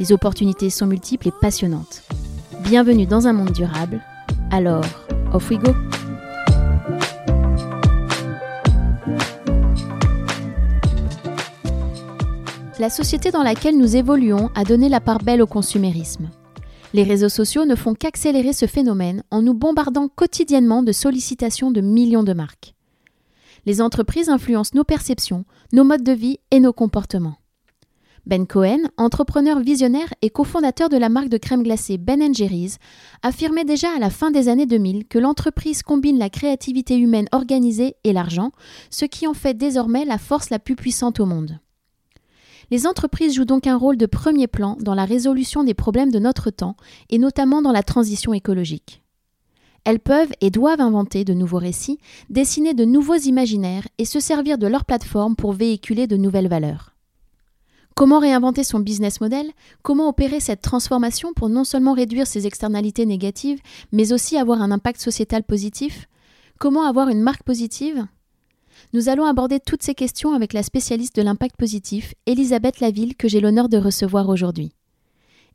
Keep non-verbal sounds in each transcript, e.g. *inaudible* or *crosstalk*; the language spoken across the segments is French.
Les opportunités sont multiples et passionnantes. Bienvenue dans un monde durable. Alors, off we go! La société dans laquelle nous évoluons a donné la part belle au consumérisme. Les réseaux sociaux ne font qu'accélérer ce phénomène en nous bombardant quotidiennement de sollicitations de millions de marques. Les entreprises influencent nos perceptions, nos modes de vie et nos comportements. Ben Cohen, entrepreneur visionnaire et cofondateur de la marque de crème glacée Ben Jerry's, affirmait déjà à la fin des années 2000 que l'entreprise combine la créativité humaine organisée et l'argent, ce qui en fait désormais la force la plus puissante au monde. Les entreprises jouent donc un rôle de premier plan dans la résolution des problèmes de notre temps et notamment dans la transition écologique. Elles peuvent et doivent inventer de nouveaux récits, dessiner de nouveaux imaginaires et se servir de leur plateforme pour véhiculer de nouvelles valeurs. Comment réinventer son business model? Comment opérer cette transformation pour non seulement réduire ses externalités négatives, mais aussi avoir un impact sociétal positif? Comment avoir une marque positive? Nous allons aborder toutes ces questions avec la spécialiste de l'impact positif, Elisabeth Laville, que j'ai l'honneur de recevoir aujourd'hui.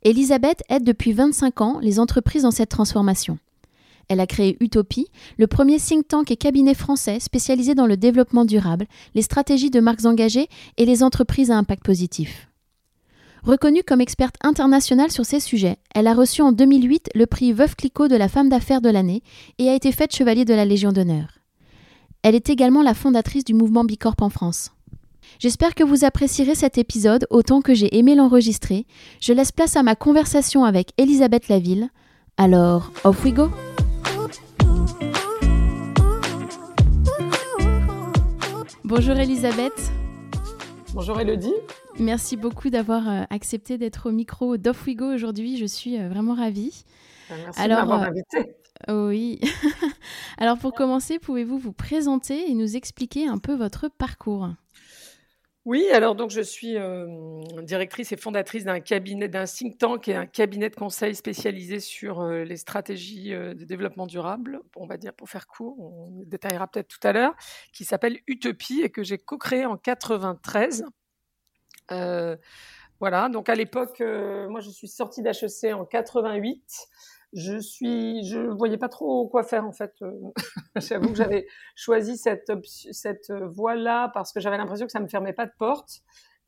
Elisabeth aide depuis 25 ans les entreprises dans cette transformation. Elle a créé Utopie, le premier think tank et cabinet français spécialisé dans le développement durable, les stratégies de marques engagées et les entreprises à impact positif. Reconnue comme experte internationale sur ces sujets, elle a reçu en 2008 le prix Veuve Clicquot de la femme d'affaires de l'année et a été faite chevalier de la Légion d'honneur. Elle est également la fondatrice du mouvement Bicorp en France. J'espère que vous apprécierez cet épisode autant que j'ai aimé l'enregistrer. Je laisse place à ma conversation avec Elisabeth Laville. Alors, off we go Bonjour Elisabeth. Bonjour Elodie. Merci beaucoup d'avoir euh, accepté d'être au micro d'Off We Go aujourd'hui. Je suis euh, vraiment ravie. Merci Alors, de m'avoir euh, invité. Oui. *laughs* Alors pour commencer, pouvez-vous vous présenter et nous expliquer un peu votre parcours? Oui, alors donc je suis euh, directrice et fondatrice d'un cabinet, d'un think tank et un cabinet de conseil spécialisé sur euh, les stratégies euh, de développement durable, on va dire pour faire court, on détaillera peut-être tout à l'heure, qui s'appelle Utopie et que j'ai co-créé en 93. voilà, donc à l'époque, moi je suis sortie d'HEC en 88 je suis, je voyais pas trop quoi faire en fait. Euh, *laughs* j'avoue que j'avais choisi cette cette voie-là parce que j'avais l'impression que ça me fermait pas de porte,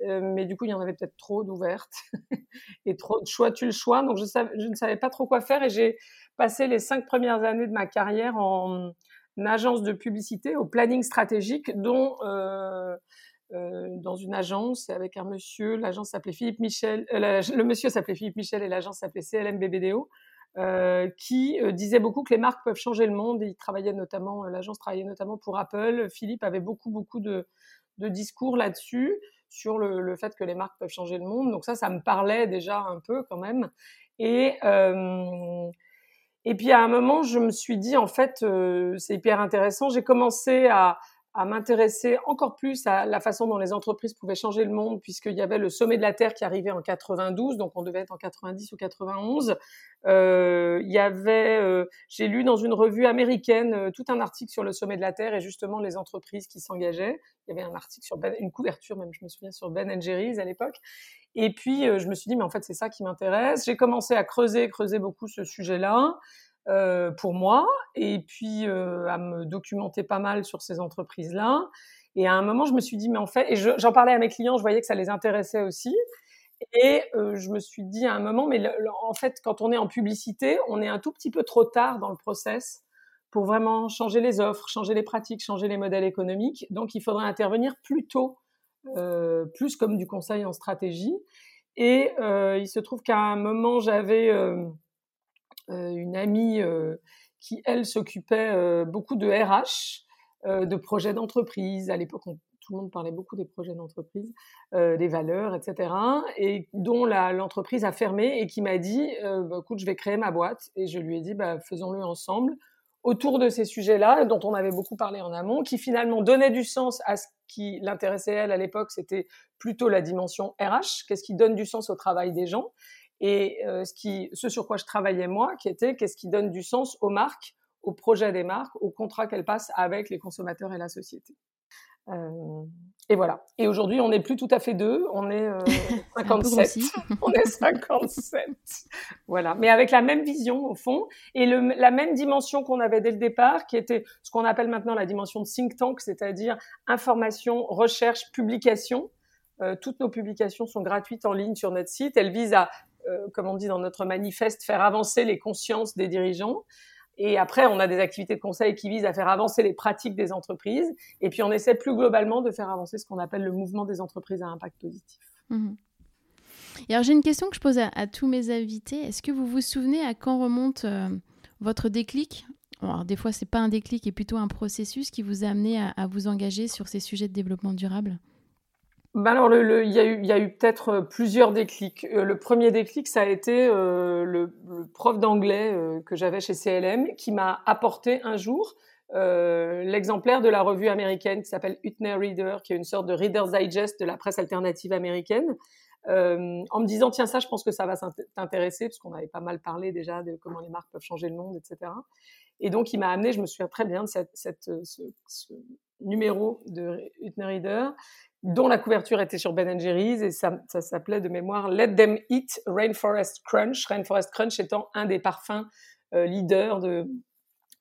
euh, mais du coup il y en avait peut-être trop d'ouvertes *laughs* et trop de choix tu le choix. Donc je, ne savais pas trop quoi faire et j'ai passé les cinq premières années de ma carrière en, agence de publicité au planning stratégique, dont euh, dans une agence avec un monsieur, l'agence s'appelait Philippe Michel, le monsieur s'appelait Philippe Michel et l'agence s'appelait CLM BBDO. Euh, qui euh, disait beaucoup que les marques peuvent changer le monde. il travaillait notamment, euh, l'agence travaillait notamment pour Apple. Philippe avait beaucoup, beaucoup de, discours là-dessus, sur le, fait que les marques peuvent changer le monde. Donc ça, ça me parlait déjà un peu quand même. Et, et puis à un moment, je me suis dit, en fait, c'est hyper intéressant. J'ai commencé à, à m'intéresser encore plus à la façon dont les entreprises pouvaient changer le monde, puisqu'il y avait le sommet de la Terre qui arrivait en 92, donc on devait être en 90 ou 91. Euh, il y avait, euh, j'ai lu dans une revue américaine euh, tout un article sur le sommet de la Terre et justement les entreprises qui s'engageaient. Il y avait un article sur ben, une couverture même, je me souviens, sur Ben Jerry's à l'époque. Et puis je me suis dit, mais en fait c'est ça qui m'intéresse. J'ai commencé à creuser, creuser beaucoup ce sujet-là. Euh, pour moi, et puis euh, à me documenter pas mal sur ces entreprises-là. Et à un moment, je me suis dit, mais en fait, et j'en parlais à mes clients, je voyais que ça les intéressait aussi. Et euh, je me suis dit à un moment, mais en fait, quand on est en publicité, on est un tout petit peu trop tard dans le process pour vraiment changer les offres, changer les pratiques, changer les modèles économiques. Donc, il faudrait intervenir plus tôt, plus comme du conseil en stratégie. Et il se trouve qu'à un moment, j'avais une amie euh, qui, elle, s'occupait euh, beaucoup de RH, de projets d'entreprise. À l'époque, tout le monde parlait beaucoup des projets d'entreprise, des valeurs, etc. Et dont l'entreprise a fermé et qui m'a dit, bah, écoute, je vais créer ma boîte. Et je lui ai dit, bah, faisons-le ensemble autour de ces sujets-là, dont on avait beaucoup parlé en amont, qui finalement donnaient du sens à ce qui l'intéressait elle à l'époque, c'était plutôt la dimension RH, qu'est-ce qui donne du sens au travail des gens, et euh, ce, qui, ce sur quoi je travaillais moi, qui était qu'est-ce qui donne du sens aux marques, aux projets des marques, aux contrats qu'elles passent avec les consommateurs et la société. Euh, et voilà. Et aujourd'hui, on n'est plus tout à fait deux, on est 57. Euh, *laughs* *laughs* on est 57. voilà. Mais avec la même vision au fond et le, la même dimension qu'on avait dès le départ, qui était ce qu'on appelle maintenant la dimension de think tank, c'est-à-dire information, recherche, publication. Euh, toutes nos publications sont gratuites en ligne sur notre site. Elles visent à, comme on dit dans notre manifeste, faire avancer les consciences des dirigeants. Et après, on a des activités de conseil qui visent à faire avancer les pratiques des entreprises. Et puis, on essaie plus globalement de faire avancer ce qu'on appelle le mouvement des entreprises à impact positif. Mhm. Et alors, j'ai une question que je pose à, tous mes invités. Est-ce que vous vous souvenez à quand remonte euh, votre déclic? Alors, Des fois, c'est pas un déclic, et plutôt un processus qui vous a amené à vous engager sur ces sujets de développement durable? Ben alors, le, il y a eu, y a eu peut-être euh, plusieurs déclics. Euh, le premier déclic, ça a été euh, le, prof d'anglais que j'avais chez CLM qui m'a apporté un jour l'exemplaire de la revue américaine qui s'appelle Utner Reader, qui est une sorte de Reader's Digest de la presse alternative américaine, en me disant tiens ça, je pense que ça va t'intéresser parce qu'on avait pas mal parlé déjà de comment les marques peuvent changer le monde, etc. Et donc il m'a amené, je me souviens très bien de cette ce, numéro de Utner Reader dont la couverture était sur Ben Jerry's et ça, ça s'appelait de mémoire Let Them Eat Rainforest Crunch. Rainforest Crunch étant un des parfums euh, leaders de,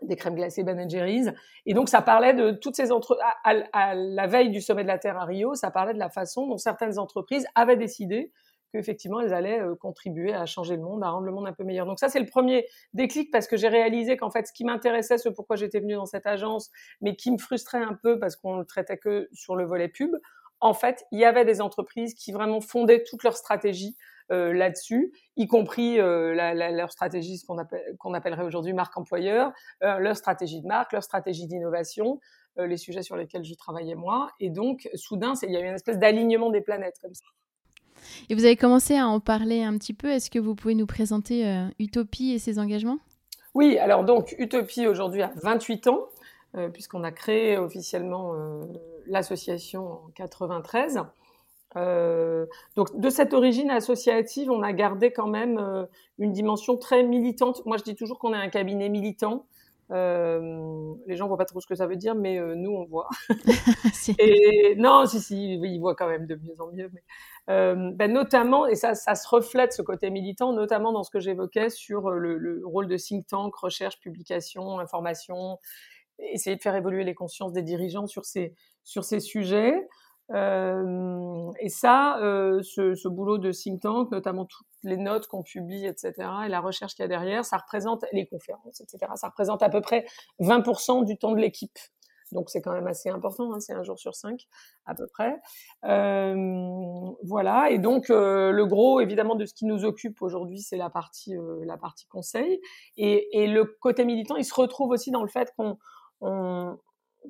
des crèmes glacées Ben Jerry's. Et donc ça parlait de toutes ces entreprises, à, la veille du sommet de la Terre à Rio, ça parlait de la façon dont certaines entreprises avaient décidé qu'effectivement elles allaient euh, contribuer à changer le monde, à rendre le monde un peu meilleur. Donc ça c'est le premier déclic parce que j'ai réalisé qu'en fait ce qui m'intéressait, ce pourquoi j'étais venue dans cette agence, mais qui me frustrait un peu parce qu'on ne traitait que sur le volet pub, en fait, il y avait des entreprises qui vraiment fondaient toute leur stratégie euh, là-dessus, y compris euh, leur stratégie, ce qu'on appelle, qu'on appellerait aujourd'hui marque employeur, leur stratégie de marque, leur stratégie d'innovation, les sujets sur lesquels je travaillais moi. Et donc, soudain, il y a eu une espèce d'alignement des planètes comme ça. Et vous avez commencé à en parler un petit peu. Est-ce que vous pouvez nous présenter euh, Utopie et ses engagements? Oui, alors donc Utopie aujourd'hui a 28 ans. Euh, puisqu'on a créé officiellement euh, l'association en 93. Euh, donc de cette origine associative, on a gardé quand même une dimension très militante. Moi, je dis toujours qu'on est un cabinet militant. Euh, les gens voient pas trop ce que ça veut dire, mais nous on voit. *laughs* et non, si si, ils voient quand même de mieux en mieux. Mais, euh, ben, notamment, et ça, ça se reflète ce côté militant, notamment dans ce que j'évoquais sur le, le, rôle de think tank, recherche, publication, information, essayer de faire évoluer les consciences des dirigeants sur ces, sur ces sujets. Euh, et ça, euh, ce, ce, boulot de think tank, notamment toutes les notes qu'on publie, etc., et la recherche qu'il y a derrière, ça représente les conférences, etc. Ça représente à peu près 20% du temps de l'équipe. Donc c'est quand même assez important, hein, c'est un jour sur cinq à peu près. Euh, voilà, et donc euh, le gros évidemment de ce qui nous occupe aujourd'hui, c'est la partie euh, la partie conseil, et, et, le côté militant, il se retrouve aussi dans le fait qu'on on,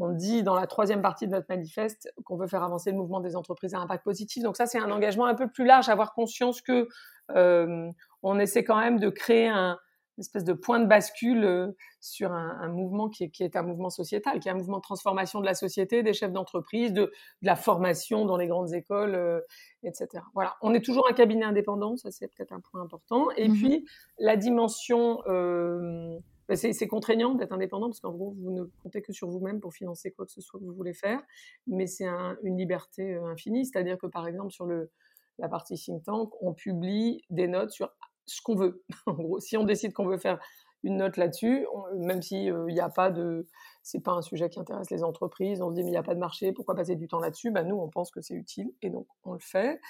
on dit dans la troisième partie de notre manifeste qu'on veut faire avancer le mouvement des entreprises à impact positif. Donc ça, c'est un engagement un peu plus large, avoir conscience que euh, on essaie quand même de créer un une espèce de point de bascule euh, sur un, un mouvement qui est, qui est, un mouvement sociétal, qui est un mouvement de transformation de la société, des chefs d'entreprise, de, de, la formation dans les grandes écoles, euh, etc. Voilà, on est toujours un cabinet indépendant, ça c'est peut-être un point important. Et mmh puis la dimension euh, bah, c'est contraignant d'être indépendant parce qu'en gros, vous ne comptez que sur vous-même pour financer quoi que ce soit que vous voulez faire, mais c'est un, une liberté euh, infinie. C'est-à-dire que par exemple, sur le, la partie think tank, on publie des notes sur ce qu'on veut. *laughs* en gros, si on décide qu'on veut faire une note là-dessus, même n'y euh, a pas de. C'est pas un sujet qui intéresse les entreprises, on se dit mais il n'y a pas de marché, pourquoi passer du temps là-dessus? Bah, Nous, on pense que c'est utile et donc on le fait.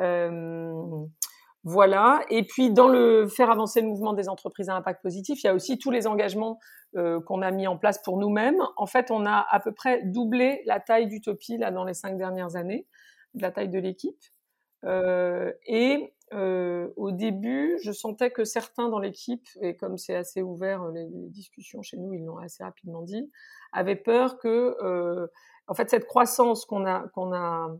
Euh, voilà. Et puis, dans le faire avancer le mouvement des entreprises à impact positif, il y a aussi tous les engagements euh, qu'on a mis en place pour nous-mêmes. En fait, on a à peu près doublé la taille d'Utopie là dans les cinq dernières années, de la taille de l'équipe. Et au début, je sentais que certains dans l'équipe, et comme c'est assez ouvert, les, discussions chez nous, ils l'ont assez rapidement dit, avaient peur que, en fait, cette croissance qu'on a, qu'on a,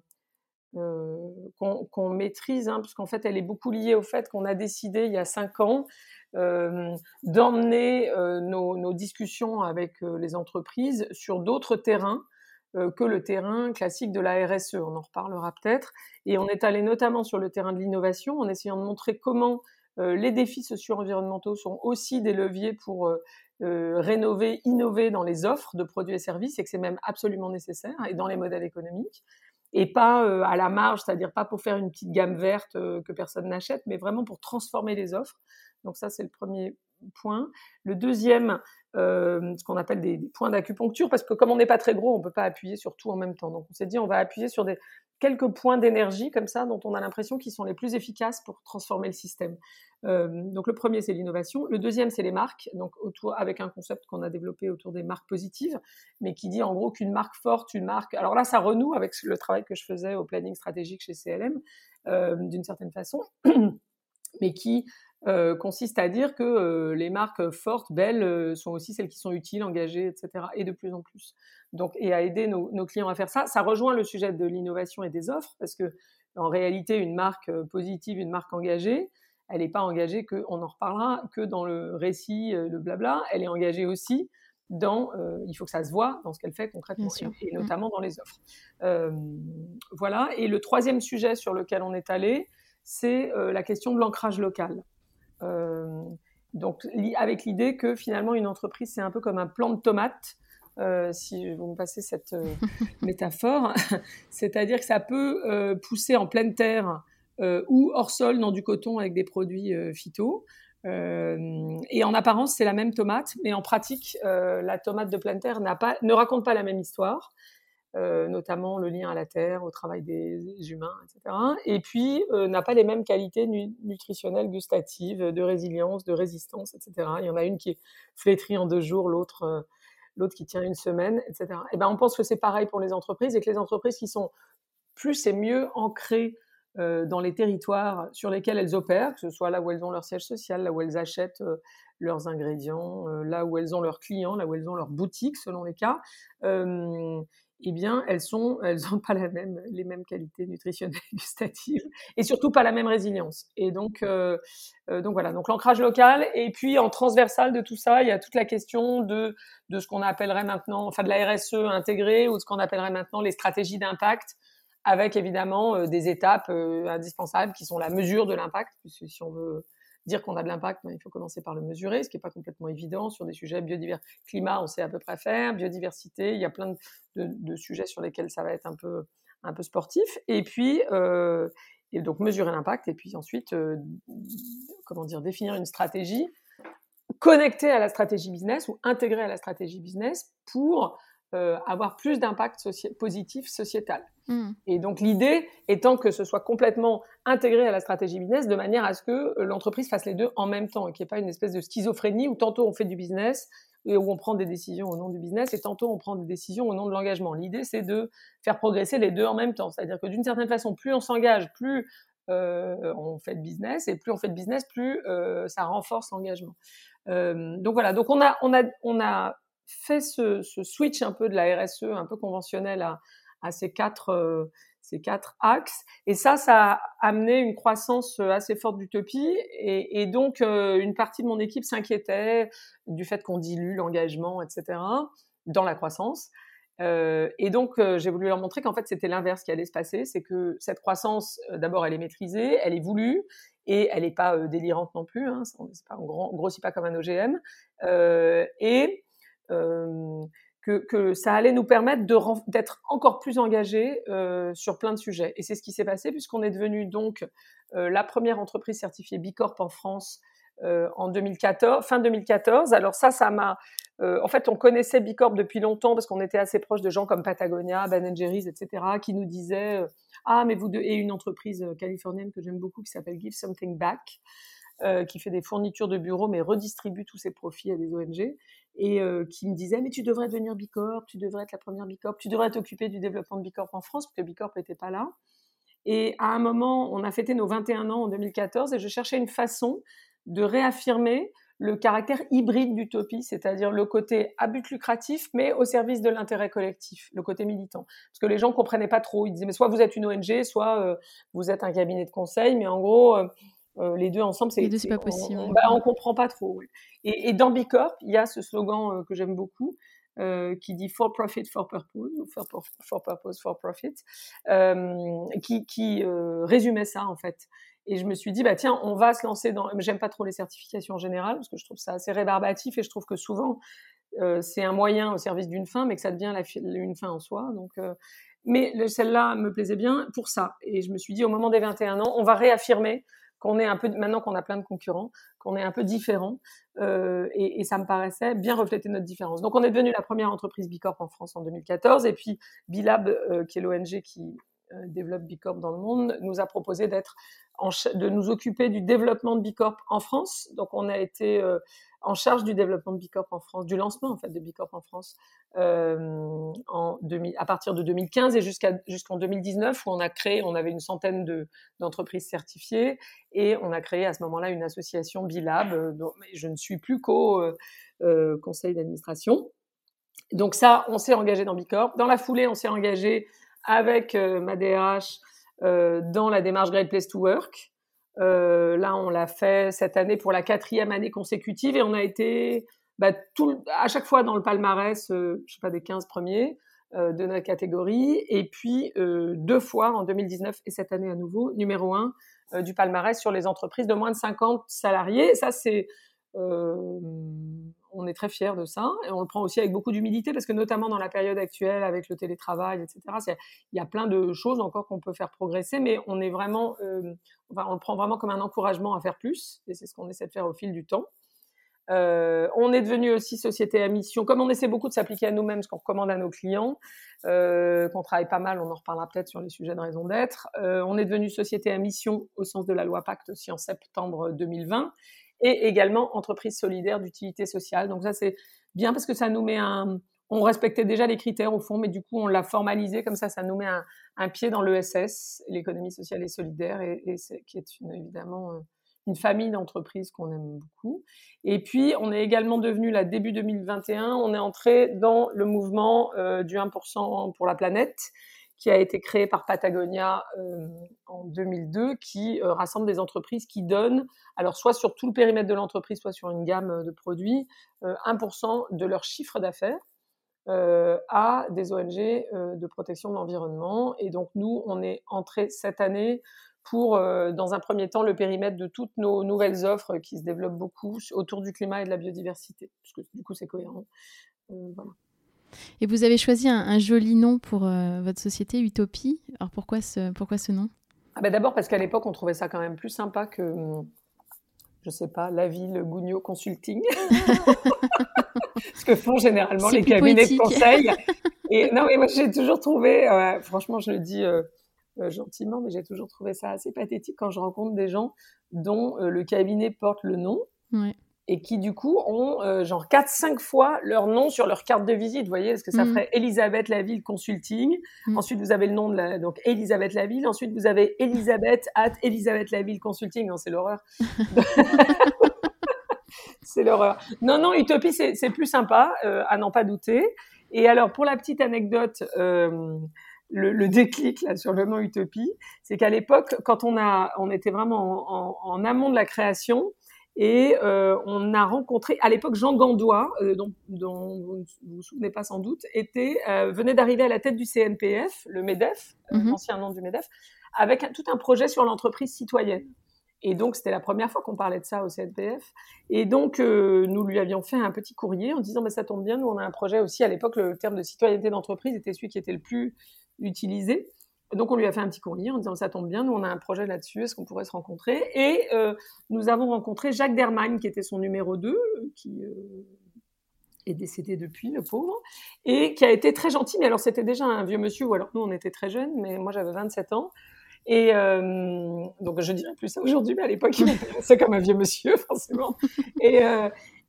qu'on maîtrise, hein, parce qu'en fait, elle est beaucoup liée au fait qu'on a décidé il y a cinq ans d'emmener nos, discussions avec les entreprises sur d'autres terrains euh, que le terrain classique de la RSE. On en reparlera peut-être. Et on est allé notamment sur le terrain de l'innovation en essayant de montrer comment euh, les défis socio-environnementaux sont aussi des leviers pour euh, rénover, innover dans les offres de produits et services et que c'est même absolument nécessaire et dans les modèles économiques et pas à la marge, c'est-à-dire pas pour faire une petite gamme verte que personne n'achète, mais vraiment pour transformer les offres. Donc ça, c'est le premier point. Le deuxième, euh, ce qu'on appelle des, points d'acupuncture, parce que comme on n'est pas très gros, on peut pas appuyer sur tout en même temps. Donc on s'est dit, on va appuyer sur des, quelques points d'énergie comme ça, dont on a l'impression qu'ils sont les plus efficaces pour transformer le système. Euh, donc le premier, c'est l'innovation. Le deuxième, c'est les marques, donc autour, avec un concept qu'on a développé autour des marques positives, mais qui dit en gros qu'une marque forte, une marque... Alors là, ça renoue avec le travail que je faisais au planning stratégique chez CLM, euh, d'une certaine façon, *clears throat* mais qui euh, consiste à dire que euh, les marques fortes, belles, euh, sont aussi celles qui sont utiles, engagées, etc. Et de plus en plus. Donc, et à aider nos, clients à faire ça. Ça rejoint le sujet de l'innovation et des offres, parce que en réalité, une marque positive, une marque engagée, elle n'est pas engagée que, on en reparlera, que dans le récit, le blabla. Elle est engagée aussi dans, il faut que ça se voit dans ce qu'elle fait concrètement, et, mmh. notamment dans les offres. voilà. Et le troisième sujet sur lequel on est allé, c'est la question de l'ancrage local. Euh, donc, avec l'idée que finalement, une entreprise, c'est un peu comme un plant de tomate. Euh, si vous me passez cette euh, *laughs* métaphore, *laughs* c'est-à-dire que ça peut pousser en pleine terre ou hors sol dans du coton avec des produits phyto. et en apparence, c'est la même tomate, mais en pratique, la tomate de pleine terre pas, ne raconte pas la même histoire. Euh, notamment le lien à la terre, au travail des humains, etc. Et puis euh, n'a pas les mêmes qualités nutritionnelles, gustatives, de résilience, de résistance, etc. Il y en a une qui est flétrie en deux jours, l'autre euh, qui tient une semaine, etc. Et ben on pense que c'est pareil pour les entreprises et que les entreprises qui sont plus et mieux ancrées dans les territoires sur lesquels elles opèrent, que ce soit là où elles ont leur siège social, là où elles achètent leurs ingrédients, là où elles ont leurs clients, là où elles ont leur boutique selon les cas, eh bien, elles sont, *laughs* elles n'ont pas la même, les mêmes qualités nutritionnelles, *laughs* gustatives, et surtout pas la même résilience. Et donc, euh, euh, donc voilà, donc l'ancrage local. Et puis en transversal de tout ça, il y a toute la question de de ce qu'on appellerait maintenant, enfin de la RSE intégrée ou de ce qu'on appellerait maintenant les stratégies d'impact, avec évidemment euh, des étapes indispensables qui sont la mesure de l'impact, puisque si on veut dire qu'on a de l'impact, ben, il faut commencer par le mesurer, ce qui n'est pas complètement évident sur des sujets biodiversité. Climat, on sait à peu près faire, biodiversité, il y a plein de, sujets sur lesquels ça va être un peu, un peu sportif. Et puis, euh, et donc mesurer l'impact, et puis ensuite, euh, comment dire, définir une stratégie connectée à la stratégie business ou intégrée à la stratégie business pour euh, avoir plus d'impact positif sociétal. Hmm. Et donc l'idée étant que ce soit complètement intégré à la stratégie business de manière à ce que euh, l'entreprise fasse les deux en même temps et qu'il n'y ait pas une espèce de schizophrénie où tantôt on fait du business et où on prend des décisions au nom du business et tantôt on prend des décisions au nom de l'engagement. L'idée c'est de faire progresser les deux en même temps. C'est-à-dire que d'une certaine façon, plus on s'engage, plus euh, on fait de business et plus on fait de business, plus ça renforce l'engagement. donc voilà, donc on a, on a, on a fait ce, switch un peu de la RSE un peu conventionnelle à, ces quatre euh, ces quatre axes. Et ça ça a amené une croissance euh, assez forte d'utopie. Et, donc euh, une partie de mon équipe s'inquiétait du fait qu'on dilue l'engagement etc dans la croissance. Et donc j'ai voulu leur montrer qu'en fait c'était l'inverse qui allait se passer. C'est que cette croissance d'abord elle est maîtrisée elle est voulue et elle n'est pas délirante non plus hein, on, ne grossit pas comme un OGM et euh, que, que, ça allait nous permettre d'être encore plus engagés euh, sur plein de sujets. Et c'est ce qui s'est passé puisqu'on est devenu donc euh, la première entreprise certifiée Bicorp en France en 2014, fin 2014. Alors ça, ça m'a... en fait, on connaissait Bicorp depuis longtemps parce qu'on était assez proche de gens comme Patagonia, Ben etc., qui nous disaient ah mais vous deux et une entreprise californienne que j'aime beaucoup qui s'appelle Give Something Back. Qui fait des fournitures de bureaux mais redistribue tous ses profits à des ONG et euh, qui me disait mais tu devrais devenir Bicorp, tu devrais être la première Bicorp, tu devrais t'occuper du développement de Bicorp en France parce que Bicorp n'était pas là. Et à un moment, on a fêté nos 21 ans en 2014 et je cherchais une façon de réaffirmer le caractère hybride d'utopie, c'est-à-dire le côté à but lucratif, mais au service de l'intérêt collectif, le côté militant. Parce que les gens comprenaient pas trop. Ils disaient, mais soit vous êtes une ONG, soit euh, vous êtes un cabinet de conseil, mais en gros, euh, euh, les deux ensemble, c'est, c'est pas possible. On, bah, on, comprend pas trop. Et, et, dans Bicorp, il y a ce slogan que j'aime beaucoup, euh, qui dit for profit for purpose ou for, for purpose for profit, euh, qui, qui euh, résumait ça en fait. Et je me suis dit, bah tiens, on va se lancer dans. J'aime pas trop les certifications en général parce que je trouve ça assez rébarbatif et je trouve que souvent euh, c'est un moyen au service d'une fin, mais que ça devient la, une fin en soi. Donc, euh, mais celle-là me plaisait bien pour ça. Et je me suis dit, au moment des 21 ans, on va réaffirmer qu'on est un peu maintenant qu'on a plein de concurrents, qu'on est un peu différent, euh, et, ça me paraissait bien refléter notre différence. Donc on est devenu la première entreprise Bicorp en France en 2014, et puis Bilab, euh, qui est l'ONG qui développe Bicorp dans le monde, nous a proposé d'être de nous occuper du développement de Bicorp en France. Donc on a été euh, en charge du développement de Bicorp en France, du lancement en fait de Bicorp en France euh, en 2000, à partir de 2015 et jusqu'à jusqu'en 2019 où on a créé, on avait une centaine de d'entreprises certifiées et on a créé à ce moment-là une association Bilab euh, dont je ne suis plus qu'au euh, conseil d'administration. Donc ça, on s'est engagé dans Bicorp. Dans la foulée, on s'est engagé avec ma DRH euh, dans la démarche Great Place to Work. Euh, là, on l'a fait cette année pour la quatrième année consécutive et on a été bah, à chaque fois dans le palmarès, euh, je sais pas, des 15 premiers euh, de notre catégorie. Et puis, euh, deux fois en 2019 et cette année à nouveau, numéro un euh, du palmarès sur les entreprises de moins de 50 salariés. ça, c'est est très fiers de ça et on le prend aussi avec beaucoup d'humilité parce que notamment dans la période actuelle avec le télétravail, etc., il y a plein de choses encore qu'on peut faire progresser, mais on est vraiment, euh, on le prend vraiment comme un encouragement à faire plus et c'est ce qu'on essaie de faire au fil du temps. Euh, on est devenu aussi société à mission, comme on essaie beaucoup de s'appliquer à nous-mêmes, ce qu'on recommande à nos clients, euh, qu'on travaille pas mal, on en reparlera peut-être sur les sujets de raison d'être. On est devenu société à mission au sens de la loi Pacte aussi en septembre 2020 et également entreprise solidaire d'utilité sociale. Donc ça, c'est bien parce que ça nous met un... On respectait déjà les critères au fond, mais du coup, on l'a formalisé comme ça, ça nous met un, pied dans l'ESS, l'économie sociale et solidaire, et, qui est évidemment euh, une famille d'entreprises qu'on aime beaucoup. Et puis, on est également devenu, là, début 2021, on est entré dans le mouvement euh, du 1% pour la planète, qui a été créé par Patagonia euh, en 2002, qui euh, rassemble des entreprises qui donnent, alors soit sur tout le périmètre de l'entreprise, soit sur une gamme de produits, euh, 1% de leur chiffre d'affaires euh, à des ONG euh, de protection de l'environnement. Et donc nous, on est entré cette année pour, euh, dans un premier temps, le périmètre de toutes nos nouvelles offres qui se développent beaucoup autour du climat et de la biodiversité, parce que du coup c'est cohérent. voilà. Et vous avez choisi un, un joli nom pour euh, votre société, Utopie. Alors pourquoi ce, pourquoi ce nom? Ah ben D'abord parce qu'à l'époque, on trouvait ça quand même plus sympa que, je sais pas, la ville Gougnot Consulting. *laughs* Ce que font généralement les cabinets poétique. de conseil. *laughs* Et non, mais moi, j'ai toujours trouvé, euh, franchement, je le dis euh, euh, gentiment, mais j'ai toujours trouvé ça assez pathétique quand je rencontre des gens dont le cabinet porte le nom. Ouais et qui du coup ont euh, genre 4-5 fois leur nom sur leur carte de visite. Vous voyez, parce que ça Mm. ferait Elisabeth Laville Consulting. Mm. Ensuite, vous avez le nom de la donc Elisabeth Laville. Ensuite, vous avez Elisabeth at Elisabeth Laville Consulting. Non, c'est l'horreur. *laughs* c'est l'horreur. Non, non, Utopie, c'est c'est plus sympa, euh, à n'en pas douter. Et alors, pour la petite anecdote, euh, le, le déclic là sur le nom Utopie, c'est qu'à l'époque, quand on a, on était vraiment en, en, en amont de la création, et euh, on a rencontré, à l'époque, Jean Gandois, euh, dont, dont, vous ne vous souvenez pas sans doute, était, euh, venait d'arriver à la tête du CNPF, le MEDEF, Mhm. ancien nom du MEDEF, avec un, tout un projet sur l'entreprise citoyenne. Et donc, c'était la première fois qu'on parlait de ça au CNPF. Et donc, euh, nous lui avions fait un petit courrier en disant, bah, ça tombe bien, nous, on a un projet aussi. À l'époque, le terme de citoyenneté d'entreprise était celui qui était le plus utilisé. Donc on lui a fait un petit courrier en disant ça tombe bien, nous on a un projet là-dessus, est-ce qu'on pourrait se rencontrer? Et euh, nous avons rencontré Jacques Dermagne qui était son numéro 2, qui euh, est décédé depuis, le pauvre, et qui a été très gentil, mais alors c'était déjà un vieux monsieur, ou alors nous on était très jeunes, mais moi j'avais 27 ans. Et euh, donc je dirais plus ça aujourd'hui, mais à l'époque *laughs* il était comme un vieux monsieur forcément. Et,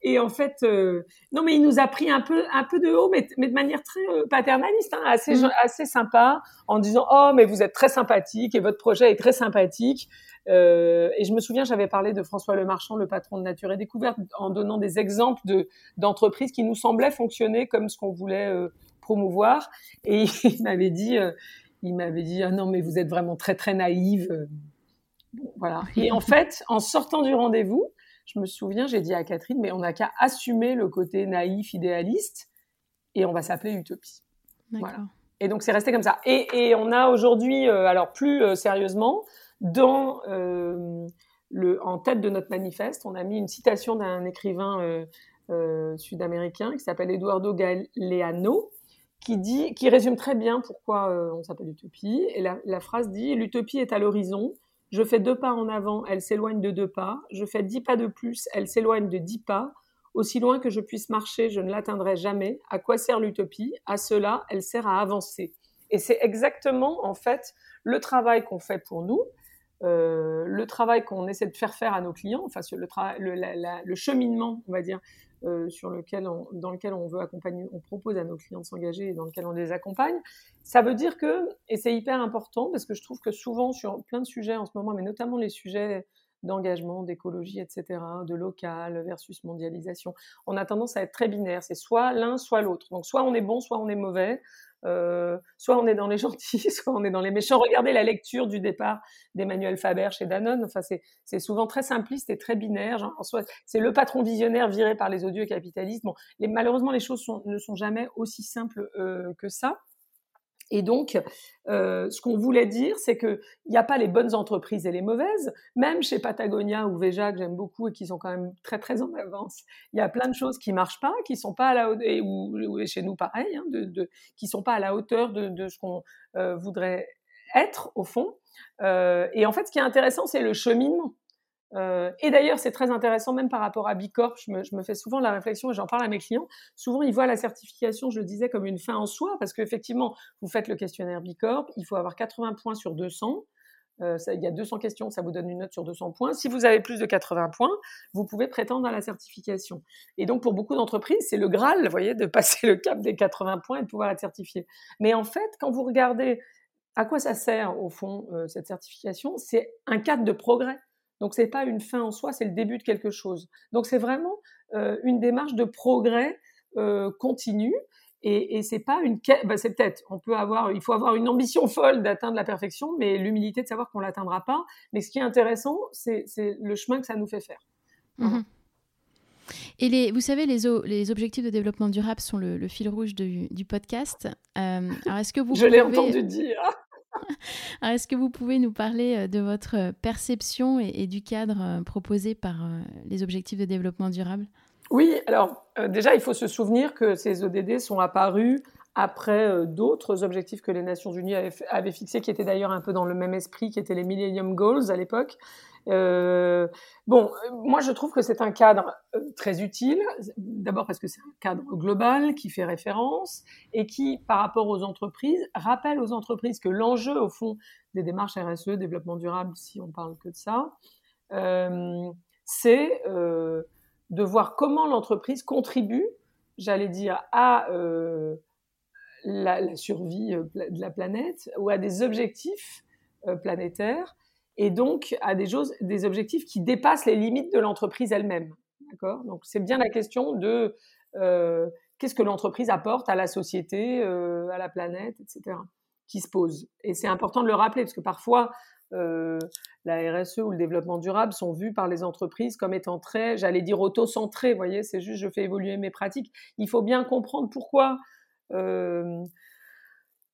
Et en fait, euh, non, mais il nous a pris un peu, un peu de haut, mais, mais de manière très euh, paternaliste, hein, assez, mm. assez sympa, en disant oh mais vous êtes très sympathique et votre projet est très sympathique. Euh, et je me souviens, j'avais parlé de François Lemarchand, le patron de Nature et Découverte, en donnant des exemples de d'entreprises qui nous semblaient fonctionner comme ce qu'on voulait euh, promouvoir. Et *laughs* il m'avait dit, il m'avait dit ah non mais vous êtes vraiment très très naïve. voilà. Et en *laughs* fait, en sortant du rendez-vous je me souviens, j'ai dit à Catherine, mais on n'a qu'à assumer le côté naïf, idéaliste, et on va s'appeler Utopie. Voilà. Et donc c'est resté comme ça. Et, on a aujourd'hui, euh, alors plus euh, sérieusement, dans euh, le, en tête de notre manifeste, on a mis une citation d'un écrivain sud-américain qui s'appelle Eduardo Galeano, qui dit, qui résume très bien pourquoi on s'appelle Utopie. Et la phrase dit l'utopie est à l'horizon, je fais deux pas en avant, elle s'éloigne de deux pas. Je fais dix pas de plus, elle s'éloigne de dix pas. Aussi loin que je puisse marcher, je ne l'atteindrai jamais. À quoi sert l'utopie? À cela, elle sert à avancer. Et c'est exactement, en fait, le travail qu'on fait pour nous, euh, le travail qu'on essaie de faire faire à nos clients, enfin, le, le, le cheminement, on va dire, euh, sur lequel dans lequel on veut accompagner, on propose à nos clients de s'engager et dans lequel on les accompagne. Ça veut dire que, et c'est hyper important parce que je trouve que souvent sur plein de sujets en ce moment, mais notamment les sujets d'engagement, d'écologie, etc., de local versus mondialisation, on a tendance à être très binaire. C'est soit l'un, soit l'autre. Donc soit on est bon, soit on est mauvais. Euh, soit on est dans les *laughs* gentils, soit on est dans les méchants. Regardez la lecture du départ d'Emmanuel Faber chez Danone. Enfin, c'est souvent très simpliste et très binaire. Genre, c'est le patron visionnaire viré par les odieux capitalistes. Bon, malheureusement, les choses ne sont jamais aussi simples euh, que ça. Et donc, euh, ce qu'on voulait dire, c'est qu'il n'y a pas les bonnes entreprises et les mauvaises. Même chez Patagonia ou Veja, que j'aime beaucoup et qui sont quand même très très en avance, il y a plein de choses qui marchent pas, qui sont pas à la hauteur, ou, chez nous pareil, hein, de, de, qui sont pas à la hauteur de, de ce qu'on euh, voudrait être au fond. Euh, et en fait, ce qui est intéressant, c'est le cheminement. Euh, et d'ailleurs, c'est très intéressant même par rapport à Bicorp. Je me, je me fais souvent la réflexion et j'en parle à mes clients. Souvent, ils voient la certification, je le disais, comme une fin en soi, parce qu'effectivement, vous faites le questionnaire Bicorp, il faut avoir 80 points sur 200. Euh, il y a 200 questions, ça vous donne une note sur 200 points. Si vous avez plus de 80 points, vous pouvez prétendre à la certification. Et donc, pour beaucoup d'entreprises, c'est le Graal, vous voyez, de passer le cap des 80 points et de pouvoir être certifié. Mais en fait, quand vous regardez à quoi ça sert, au fond, euh, cette certification, c'est un cadre de progrès. Donc c'est pas une fin en soi, c'est le début de quelque chose. Donc c'est vraiment euh, une démarche de progrès euh, continu. Et, et c'est pas une bah c'est peut-être on peut avoir il faut avoir une ambition folle d'atteindre la perfection mais l'humilité de savoir qu'on l'atteindra pas mais ce qui est intéressant c'est le chemin que ça nous fait faire mmh Et les, vous savez, les, les objectifs de développement durable sont le, fil rouge du, du podcast. Euh, alors, est-ce que vous Je l'ai entendu dire. *laughs* est-ce que vous pouvez nous parler euh, de votre euh, perception et, du cadre euh, proposé par les objectifs de développement durable? Oui, alors déjà, il faut se souvenir que ces ODD sont apparus après d'autres objectifs que les Nations Unies avaient, fixés, qui étaient d'ailleurs un peu dans le même esprit, qui étaient les Millennium Goals à l'époque. Euh, bon, moi je trouve que c'est un cadre euh, très utile, d'abord parce que c'est un cadre global qui fait référence et qui, par rapport aux entreprises, rappelle aux entreprises que l'enjeu, au fond, des démarches RSE, développement durable, si on parle que de ça, euh, c'est euh, de voir comment l'entreprise contribue, j'allais dire, à euh, la, la, survie euh, de la planète ou à des objectifs planétaires et donc à des, choses, des objectifs qui dépassent les limites de l'entreprise elle-même. D'accord? Donc c'est bien la question de euh, qu'est-ce que l'entreprise apporte à la société, euh, à la planète, etc. qui se pose. Et c'est important de le rappeler parce que parfois euh, la RSE ou le développement durable sont vus par les entreprises comme étant très, j'allais dire, auto-centrés. Voyez, c'est juste je fais évoluer mes pratiques. Il faut bien comprendre pourquoi euh,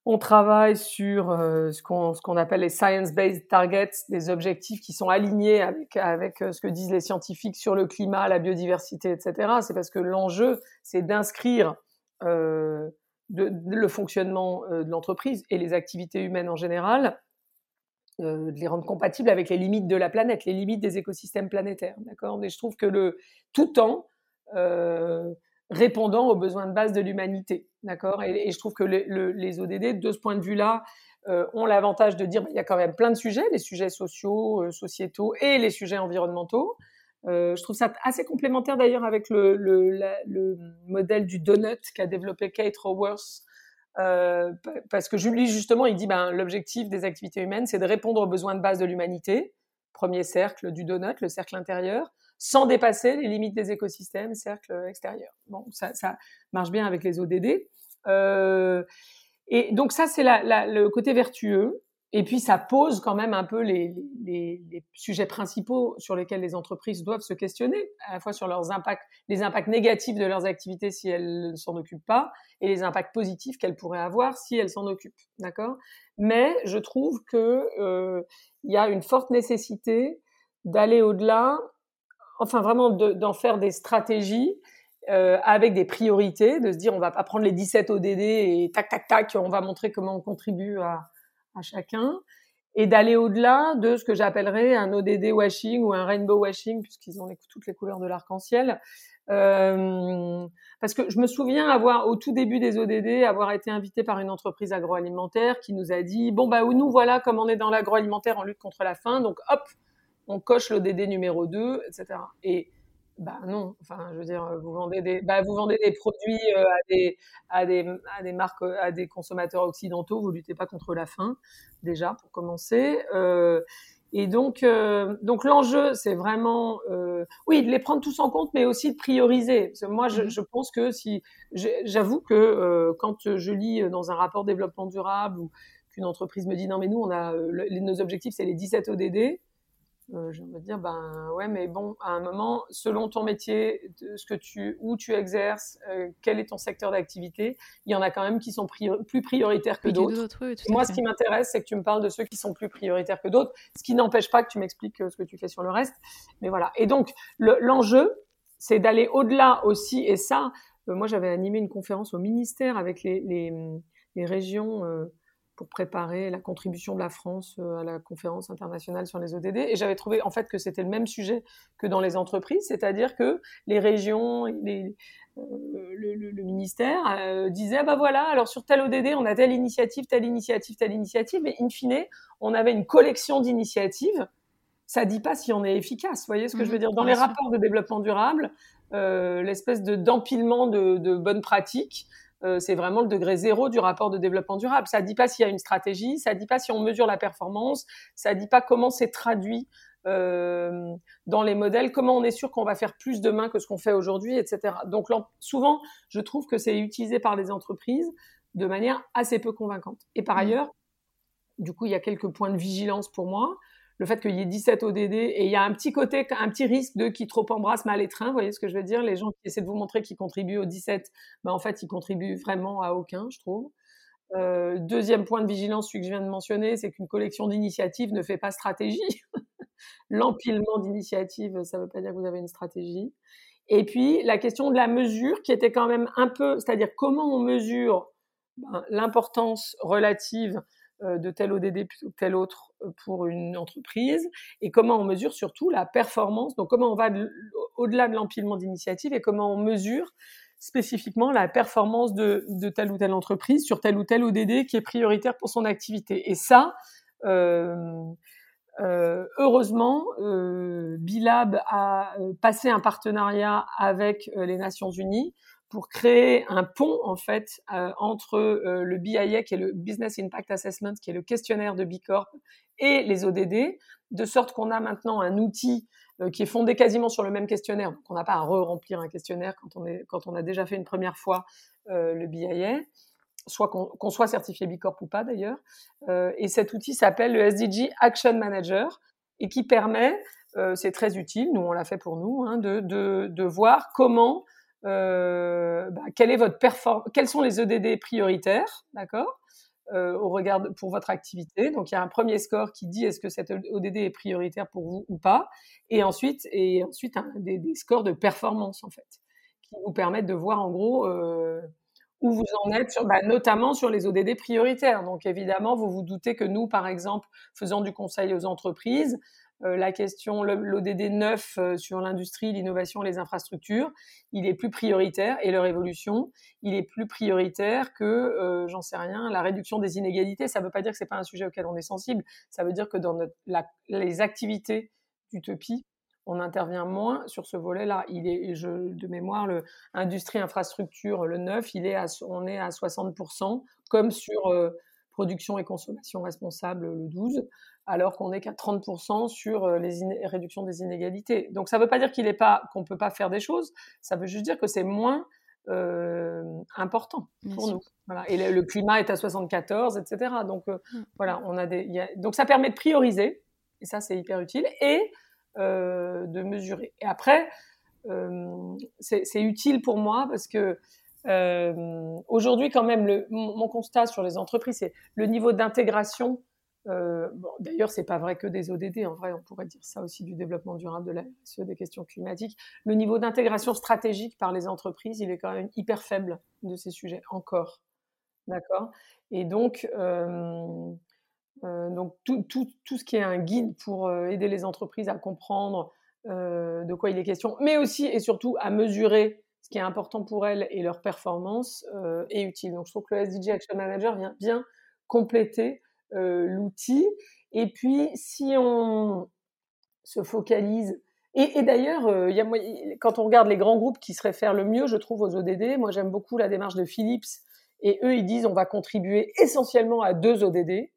on travaille sur euh, ce qu'on appelle les science-based targets, des objectifs qui sont alignés avec, euh, ce que disent les scientifiques sur le climat, la biodiversité, etc. C'est parce que l'enjeu, c'est d'inscrire euh, le fonctionnement de l'entreprise et les activités humaines en général, de les rendre compatibles avec les limites de la planète, les limites des écosystèmes planétaires. D'accord? Mais je trouve que le tout temps répondant aux besoins de base de l'humanité. D'accord? Et, je trouve que les ODD, de ce point de vue-là, euh, ont l'avantage de dire qu'il y a quand même plein de sujets, les sujets sociaux, euh, sociétaux et les sujets environnementaux. je trouve ça assez complémentaire d'ailleurs avec le, le, le, modèle du donut qu'a développé Kate Raworth. Euh, parce que Julie, justement, il dit ben, l'objectif des activités humaines, c'est de répondre aux besoins de base de l'humanité, premier cercle du donut, le cercle intérieur, sans dépasser les limites des écosystèmes, cercle extérieur. Bon, ça, ça marche bien avec les ODD. Euh, et donc ça, c'est la, la, le côté vertueux. Et puis, ça pose quand même un peu les, les, les, sujets principaux sur lesquels les entreprises doivent se questionner, à la fois sur leurs impacts, les impacts négatifs de leurs activités si elles ne s'en occupent pas, et les impacts positifs qu'elles pourraient avoir si elles s'en occupent. D'accord? Mais je trouve que euh, il y a une forte nécessité d'aller au-delà, enfin vraiment d'en faire des stratégies euh, avec des priorités, de se dire on va pas prendre les 17 ODD et tac tac tac, on va montrer comment on contribue à chacun et d'aller au-delà de ce que j'appellerais un ODD washing ou un rainbow washing, puisqu'ils ont toutes les couleurs de l'arc-en-ciel. Euh, parce que je me souviens avoir, au tout début des ODD, avoir été invité par une entreprise agroalimentaire qui nous a dit, bon, bah, nous, voilà, comme on est dans l'agroalimentaire en lutte contre la faim, donc hop, on coche l'ODD numéro 2, etc. Et bah non, enfin je veux dire, vous vendez des, bah, vous vendez des produits euh, à des, à des, à des marques, à des consommateurs occidentaux, vous luttez pas contre la faim déjà pour commencer. Euh, et donc, euh, donc l'enjeu, c'est vraiment, euh, oui, de les prendre tous en compte, mais aussi de prioriser. Parce que moi, je, mmh je pense que si, j'avoue que euh, quand je lis dans un rapport développement durable ou qu'une entreprise me dit non mais nous on a nos objectifs c'est les 17 ODD, euh, je me dire ben ouais mais bon à un moment selon ton métier de ce que tu où tu exerces euh, quel est ton secteur d'activité il y en a quand même qui sont plus prioritaires que d'autres. moi ce qui m'intéresse c'est que tu me parles de ceux qui sont plus prioritaires que d'autres ce qui n'empêche pas que tu m'expliques euh, ce que tu fais sur le reste mais voilà. Et donc l'enjeu c'est d'aller au-delà aussi et ça moi j'avais animé une conférence au ministère avec les, les, les régions pour préparer la contribution de la France euh, à la conférence internationale sur les ODD. Et j'avais trouvé en fait que c'était le même sujet que dans les entreprises, c'est-à-dire que les régions, les, euh, le, le, ministère euh, disait ah bah voilà, alors sur tel ODD on a telle initiative, telle initiative, telle initiative, mais in fine on avait une collection d'initiatives. Ça dit pas si on est efficace. Vous voyez ce que je veux mhm. dire? Dans les rapports de développement durable, euh, l'espèce de d'empilement de, de bonnes pratiques euh, c'est vraiment le degré zéro du rapport de développement durable. Ça ne dit pas s'il y a une stratégie, ça ne dit pas si on mesure la performance, ça ne dit pas comment c'est traduit euh, dans les modèles, comment on est sûr qu'on va faire plus demain que ce qu'on fait aujourd'hui, etc. Donc souvent, je trouve que c'est utilisé par les entreprises de manière assez peu convaincante. Et par mmh. ailleurs, du coup, il y a quelques points de vigilance pour moi le fait qu'il y ait 17 ODD et il y a un petit côté, un petit risque de qui trop embrasse mal trains. Vous voyez ce que je veux dire? Les gens qui essaient de vous montrer qu'ils contribuent aux 17, ben en fait, ils contribuent vraiment à aucun, je trouve. Euh, deuxième point de vigilance, celui que je viens de mentionner, c'est qu'une collection d'initiatives ne fait pas stratégie. *laughs* L'empilement d'initiatives, ça ne veut pas dire que vous avez une stratégie. Et puis la question de la mesure, qui était quand même un peu, c'est-à-dire comment on mesure ben, l'importance relative de tel ODD que tel autre euh, pour une entreprise et comment on mesure surtout la performance. Donc comment on va au-delà de l'empilement d'initiatives et comment on mesure spécifiquement la performance de, telle ou telle entreprise sur tel ou tel ODD qui est prioritaire pour son activité. Et ça, euh, euh, heureusement, euh, Bilab a passé un partenariat avec les Nations Unies pour créer un pont en fait euh, entre euh, le BIA qui est le Business Impact Assessment qui est le questionnaire de Bicorp et les ODD de sorte qu'on a maintenant un outil euh, qui est fondé quasiment sur le même questionnaire. Donc on n'a pas à re-remplir un questionnaire quand on est quand on a déjà fait une première fois le BIA soit qu'on soit certifié Bicorp ou pas d'ailleurs. Et cet outil s'appelle le SDG Action Manager et qui permet c'est très utile, nous on l'a fait pour nous, hein, de, de, de voir comment euh, bah, quelle est votre quels sont les EDD prioritaires, d'accord, euh, au regard pour votre activité? Donc il y a un premier score qui dit est-ce que cet ODD est prioritaire pour vous ou pas, et ensuite et ensuite des, scores de performance en fait, qui vous permettent de voir en gros euh, où vous en êtes, bah, notamment sur les ODD prioritaires. Donc évidemment, vous vous doutez que nous, par exemple, faisant du conseil aux entreprises, la question, l'ODD 9 euh, sur l'industrie, l'innovation, les infrastructures, il est plus prioritaire et leur évolution, il est plus prioritaire que, euh, j'en sais rien, la réduction des inégalités. Ça ne veut pas dire que c'est pas un sujet auquel on est sensible. Ça veut dire que dans notre, les activités d'utopie, on intervient moins sur ce volet-là. Il est, de mémoire, le industrie infrastructure, le 9, il est à, on est à 60%, comme sur euh, production et consommation responsable, le 12, alors qu'on n'est qu'à 30% sur euh, les réductions des inégalités. Donc ça ne veut pas dire qu'il est pas, qu'on ne peut pas faire des choses, ça veut juste dire que c'est moins euh, important pour nous. Voilà. Et le, climat est à 74, etc. Donc mmh. voilà, on a des, donc ça permet de prioriser, et ça c'est hyper utile, et euh, de mesurer. Et après, euh, c'est utile pour moi parce que euh, aujourd'hui, quand même, le, mon, constat sur les entreprises, c'est le niveau d'intégration. Euh, bon, D'ailleurs, c'est pas vrai que des ODD. En vrai, on pourrait dire ça aussi du développement durable, de la des questions climatiques. Le niveau d'intégration stratégique par les entreprises, il est quand même hyper faible de ces sujets encore. D'accord? Et donc, euh, euh, donc tout, tout, tout, ce qui est un guide pour euh, aider les entreprises à comprendre de quoi il est question, mais aussi et surtout à mesurer ce qui est important pour elles et leur performance est utile. Donc je trouve que le SDG Action Manager vient bien compléter l'outil. Et puis si on se focalise et, d'ailleurs, quand on regarde les grands groupes qui se réfèrent le mieux, je trouve, aux ODD, moi j'aime beaucoup la démarche de Philips. Et eux, ils disent on va contribuer essentiellement à deux ODD.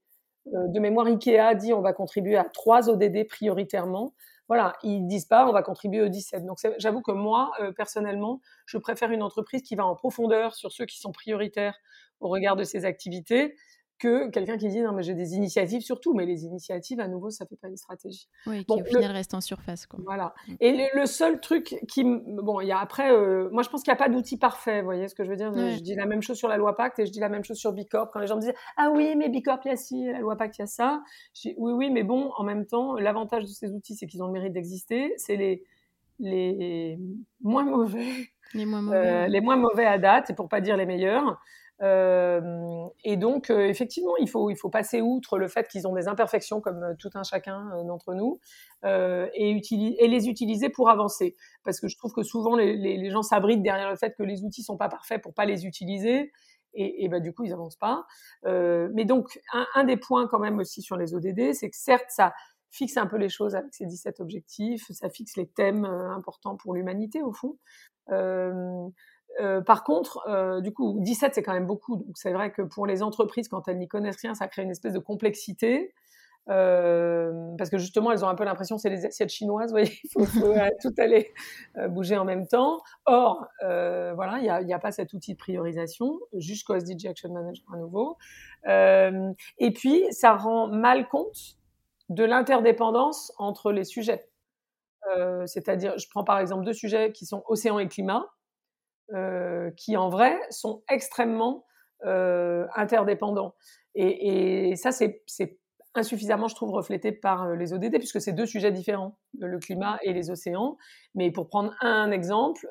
Euh, de mémoire, Ikea dit on va contribuer à trois ODD prioritairement. Voilà, ils disent pas on va contribuer aux 17. Donc j'avoue que moi, euh, personnellement, je préfère une entreprise qui va en profondeur sur ceux qui sont prioritaires au regard de ses activités que quelqu'un qui dit non mais j'ai des initiatives surtout mais les initiatives à nouveau ça fait pas une stratégie. Oui qui au final reste en surface quoi. voilà. Mm. et le, seul truc qui bon il y a après euh, moi je pense qu'il n'y a pas d'outil parfait vous voyez ce que je veux dire? Je dis la même chose sur la loi Pacte et je dis la même chose sur Bicorp. Quand les gens me disent ah oui mais Bicorp il y a ci la loi Pacte il y a ça je dis oui oui mais bon en même temps l'avantage de ces outils c'est qu'ils ont le mérite d'exister. C'est les les moins mauvais les moins mauvais, euh, les moins mauvais à date et pour pas dire les meilleurs euh, et donc, euh, effectivement, il faut, il faut passer outre le fait qu'ils ont des imperfections comme euh, tout un chacun d'entre nous et, et, les utiliser pour avancer. Parce que je trouve que souvent, les, les, gens s'abritent derrière le fait que les outils sont pas parfaits pour pas les utiliser. Et, et bah, du coup, ils avancent pas. mais donc, un, des points quand même aussi sur les ODD, c'est que certes, ça fixe un peu les choses avec ces 17 objectifs, ça fixe les thèmes importants pour l'humanité, au fond. Euh, par contre, euh, du coup, 17, c'est quand même beaucoup. Donc, c'est vrai que pour les entreprises, quand elles n'y connaissent rien, ça crée une espèce de complexité. Euh, parce que justement, elles ont un peu l'impression que c'est les assiettes chinoises, voyez, *laughs* il faut, tout aller bouger en même temps. Or, voilà, il n'y a, a, pas cet outil de priorisation jusqu'au SDG Action Manager à nouveau. et puis, ça rend mal compte de l'interdépendance entre les sujets. C'est-à-dire, je prends par exemple deux sujets qui sont océan et climat. Euh, qui en vrai sont extrêmement euh, interdépendants. Et, ça, c'est insuffisamment, je trouve, reflété par euh, les ODD, puisque c'est deux sujets différents, le climat et les océans. Mais pour prendre un exemple,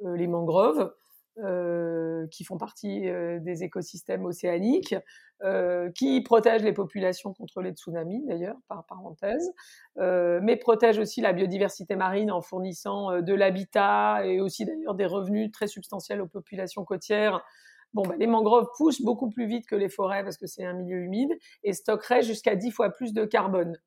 les mangroves, euh, qui font partie euh, des écosystèmes océaniques, euh, qui protègent les populations contre les tsunamis, d'ailleurs, par parenthèse, mais protègent aussi la biodiversité marine en fournissant de l'habitat et aussi d'ailleurs des revenus très substantiels aux populations côtières. Bon, bah, les mangroves poussent beaucoup plus vite que les forêts parce que c'est un milieu humide et stockeraient jusqu'à 10 fois plus de carbone.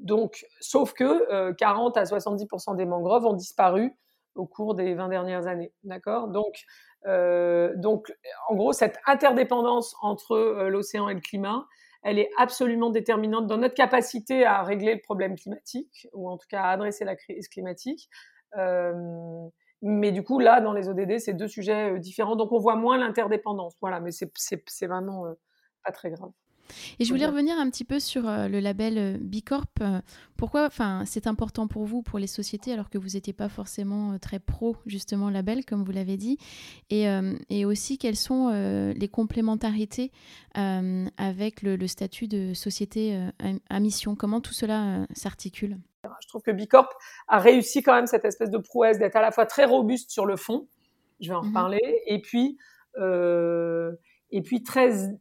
Donc, sauf que 40 à 70% des mangroves ont disparu au cours des 20 dernières années. D'accord? Donc, euh, donc, en gros, cette interdépendance entre euh, l'océan et le climat, elle est absolument déterminante dans notre capacité à régler le problème climatique, ou en tout cas à adresser la crise climatique. Euh, mais du coup, là, dans les ODD, c'est deux sujets différents, donc on voit moins l'interdépendance. Voilà, mais c'est vraiment pas très grave. Et je voulais revenir un petit peu sur euh, le label euh, Bicorp. Euh, pourquoi c'est important pour vous, pour les sociétés, alors que vous n'étiez pas forcément très pro, justement, label, comme vous l'avez dit. Et, et, aussi, quelles sont les complémentarités avec le, statut de société à, mission? Comment tout cela s'articule? Je trouve que Bicorp a réussi quand même cette espèce de prouesse d'être à la fois très robuste sur le fond, je vais en mmh reparler, et puis, et puis très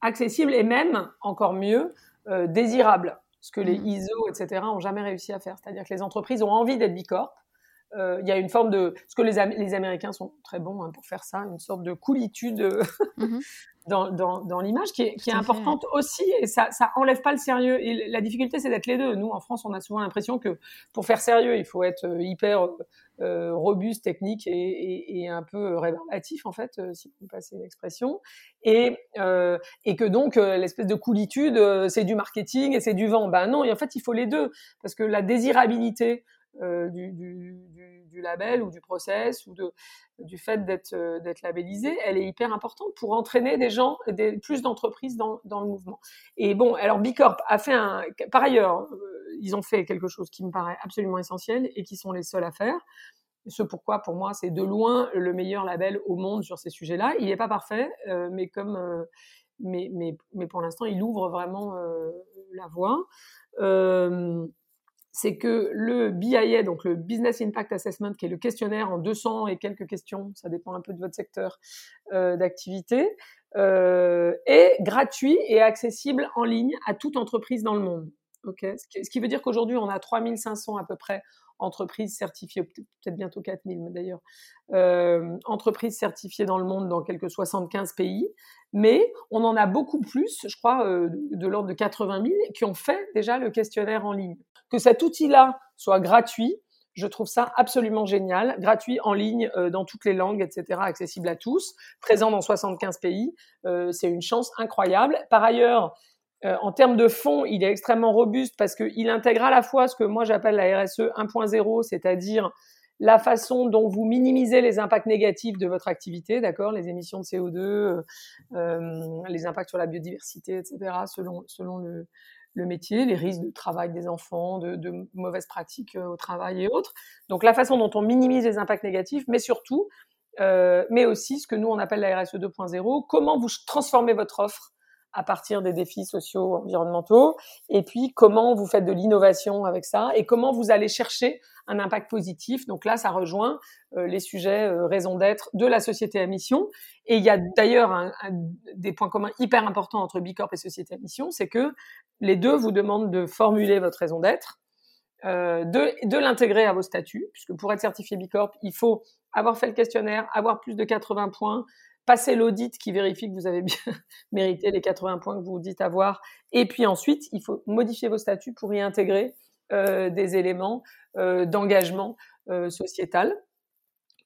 accessible et même, encore mieux, euh, désirable. Ce que les mmh. ISO, etc., ont jamais réussi à faire. C'est-à-dire que les entreprises ont envie d'être bicorp. Euh, il y a une forme de... Ce que les, les Américains sont très bons hein, pour faire ça, une sorte de coolitude mmh *laughs* dans, dans, dans l'image qui est, qui est importante aussi et ça, ça enlève pas le sérieux. Et la difficulté, c'est d'être les deux. Nous, en France, on a souvent l'impression que pour faire sérieux, il faut être euh, hyper euh, robuste, technique et, et, et, un peu rébarbatif, en fait, euh, si vous passez l'expression. Et, euh, et que donc, l'espèce de coolitude, c'est du marketing et c'est du vent. Ben non, et en fait, il faut les deux. Parce que la désirabilité du, du, label ou du process ou du fait d'être euh, labellisé, elle est hyper importante pour entraîner des gens, des, plus d'entreprises dans, le mouvement. Et bon, alors Bicorp a fait un, par ailleurs, euh, ils ont fait quelque chose qui me paraît absolument essentiel et qui sont les seuls à faire. Ce pourquoi, pour moi, c'est de loin le meilleur label au monde sur ces sujets-là. Il n'est pas parfait, euh, mais comme, euh, mais, mais, mais pour l'instant, il ouvre vraiment euh, la voie c'est que le BIA, donc le Business Impact Assessment, qui est le questionnaire en 200 et quelques questions, ça dépend un peu de votre secteur euh, d'activité, euh, est gratuit et accessible en ligne à toute entreprise dans le monde. Ce, qui, veut dire qu'aujourd'hui, on a 3500 à peu près entreprises certifiées, peut-être bientôt 4000 d'ailleurs, euh, entreprises certifiées dans le monde dans quelques 75 pays, mais on en a beaucoup plus, je crois, de l'ordre de 80 000, qui ont fait déjà le questionnaire en ligne que cet outil-là soit gratuit, je trouve ça absolument génial, gratuit en ligne euh, dans toutes les langues, etc., accessible à tous, présent dans 75 pays. Euh, c'est une chance incroyable. Par ailleurs, euh, en termes de fonds, il est extrêmement robuste parce qu'il intègre à la fois ce que moi j'appelle la RSE 1.0, c'est-à-dire la façon dont vous minimisez les impacts négatifs de votre activité, d'accord, les émissions de CO2, euh, les impacts sur la biodiversité, etc., selon, selon le, le métier, les risques de travail des enfants, de, mauvaises pratiques euh, au travail et autres. Donc la façon dont on minimise les impacts négatifs, mais surtout, euh, mais aussi ce que nous on appelle la RSE 2.0, comment vous transformez votre offre à partir des défis sociaux, environnementaux, et puis comment vous faites de l'innovation avec ça, et comment vous allez chercher un impact positif. Donc là, ça rejoint euh, les sujets euh, raison d'être de la société à mission. Et il y a d'ailleurs un, des points communs hyper importants entre Bicorp et société à mission, c'est que les deux vous demandent de formuler votre raison d'être, euh, de, de l'intégrer à vos statuts, puisque pour être certifié Bicorp, il faut avoir fait le questionnaire, avoir plus de 80 points, passer l'audit qui vérifie que vous avez bien *laughs* mérité les 80 points que vous dites avoir, et puis ensuite, il faut modifier vos statuts pour y intégrer des éléments euh, d'engagement euh, sociétal.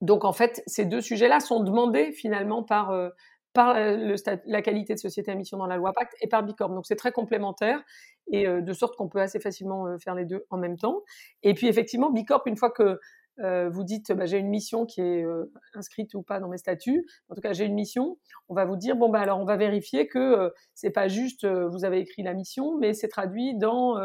Donc en fait, ces deux sujets-là sont demandés finalement par euh, par la qualité de société à mission dans la loi Pacte et par Bicorp. Donc c'est très complémentaire et euh, de sorte qu'on peut assez facilement euh, faire les deux en même temps. Et puis effectivement, Bicorp, une fois que euh, vous dites bah, j'ai une mission qui est euh, inscrite ou pas dans mes statuts, en tout cas j'ai une mission, on va vous dire bon bah alors on va vérifier que euh, c'est pas juste vous avez écrit la mission, mais c'est traduit dans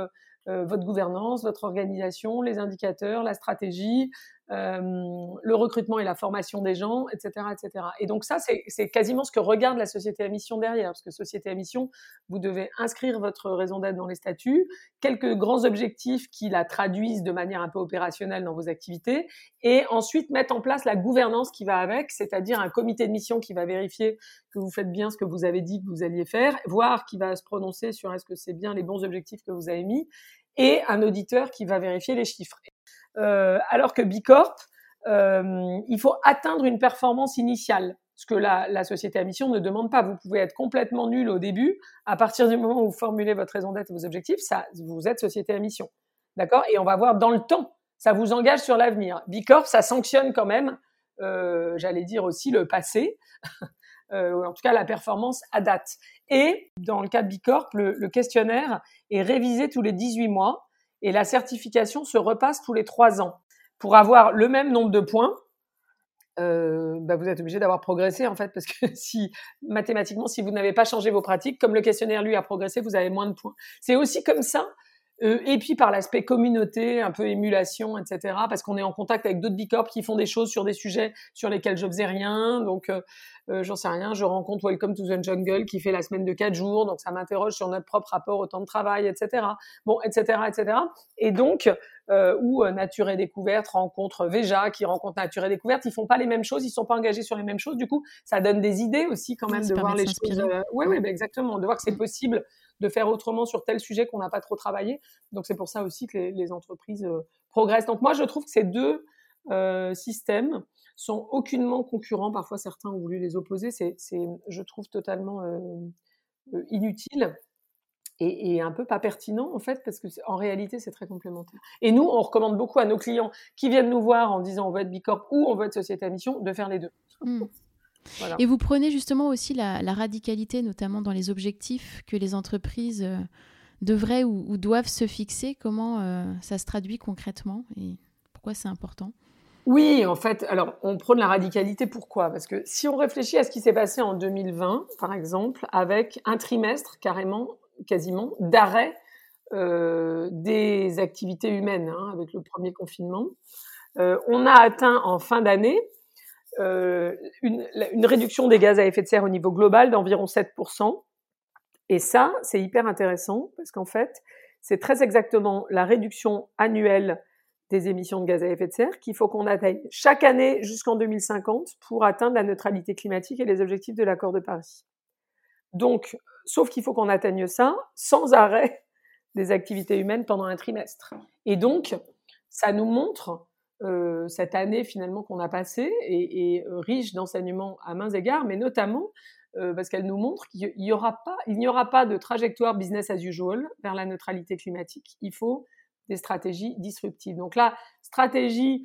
votre gouvernance, votre organisation, les indicateurs, la stratégie, euh, le recrutement et la formation des gens, etc., etc. Et donc ça, c'est quasiment ce que regarde la société à mission derrière, parce que société à mission, vous devez inscrire votre raison d'être dans les statuts, quelques grands objectifs qui la traduisent de manière un peu opérationnelle dans vos activités, et ensuite mettre en place la gouvernance qui va avec, c'est-à-dire un comité de mission qui va vérifier que vous faites bien ce que vous avez dit que vous alliez faire, voir qui va se prononcer sur est-ce que c'est bien les bons objectifs que vous avez mis, et un auditeur qui va vérifier les chiffres. Euh, alors que Bicorp, euh, il faut atteindre une performance initiale ce que la, la, société à mission ne demande pas. Vous pouvez être complètement nul au début. À partir du moment où vous formulez votre raison d'être et vos objectifs, ça, vous êtes société à mission. D'accord? Et on va voir dans le temps. Ça vous engage sur l'avenir. Bicorp, ça sanctionne quand même, euh, j'allais dire aussi le passé, *laughs* euh, en tout cas la performance à date. Et dans le cas de Bicorp, le, le questionnaire est révisé tous les 18 mois et la certification se repasse tous les trois ans. Pour avoir le même nombre de points, euh, bah vous êtes obligé d'avoir progressé en fait, parce que *laughs* si mathématiquement, si vous n'avez pas changé vos pratiques, comme le questionnaire lui a progressé, vous avez moins de points. C'est aussi comme ça. Euh, et puis par l'aspect communauté, un peu émulation, etc. Parce qu'on est en contact avec d'autres bicorps qui font des choses sur des sujets sur lesquels je faisais rien. Donc euh, euh, j'en sais rien, je rencontre Welcome to the Jungle qui fait la semaine de quatre jours, donc ça m'interroge sur notre propre rapport au temps de travail, etc. Bon, etc., etc. Et donc, euh, ou euh, Nature et Découverte rencontre Veja qui rencontre Nature et Découverte, ils font pas les mêmes choses, ils sont pas engagés sur les mêmes choses. Du coup, ça donne des idées aussi quand même de voir les choses. Euh, oui, oui, bah, exactement, de voir que c'est possible de faire autrement sur tel sujet qu'on n'a pas trop travaillé. Donc c'est pour ça aussi que les, entreprises progressent. Donc moi, je trouve que ces deux systèmes sont aucunement concurrents. Parfois, certains ont voulu les opposer. C'est, je trouve, totalement inutile et, un peu pas pertinent en fait parce que en réalité c'est très complémentaire. Et nous on recommande beaucoup à nos clients qui viennent nous voir en disant on veut être bicorp ou on veut être société à mission de faire les deux. Mmh. Et vous prenez justement aussi la, radicalité, notamment dans les objectifs que les entreprises euh, devraient ou, doivent se fixer. Comment euh, ça se traduit concrètement et pourquoi c'est important? Oui, en fait, alors on prône la radicalité. Pourquoi? Parce que si on réfléchit à ce qui s'est passé en 2020, par exemple, avec un trimestre carrément, quasiment, d'arrêt euh, des activités humaines, hein, avec le premier confinement, on a atteint en fin d'année euh, une, une, réduction des gaz à effet de serre au niveau global d'environ 7%. Et ça, c'est hyper intéressant parce qu'en fait, c'est très exactement la réduction annuelle des émissions de gaz à effet de serre qu'il faut qu'on atteigne chaque année jusqu'en 2050 pour atteindre la neutralité climatique et les objectifs de l'accord de Paris. Donc, sauf qu'il faut qu'on atteigne ça sans arrêt des activités humaines pendant un trimestre. Et donc, ça nous montre euh, cette année finalement qu'on a passée est, euh, riche d'enseignements à mains égards, mais notamment euh, parce qu'elle nous montre qu'il n'y aura pas, de trajectoire business as usual vers la neutralité climatique. Il faut des stratégies disruptives. Donc la stratégie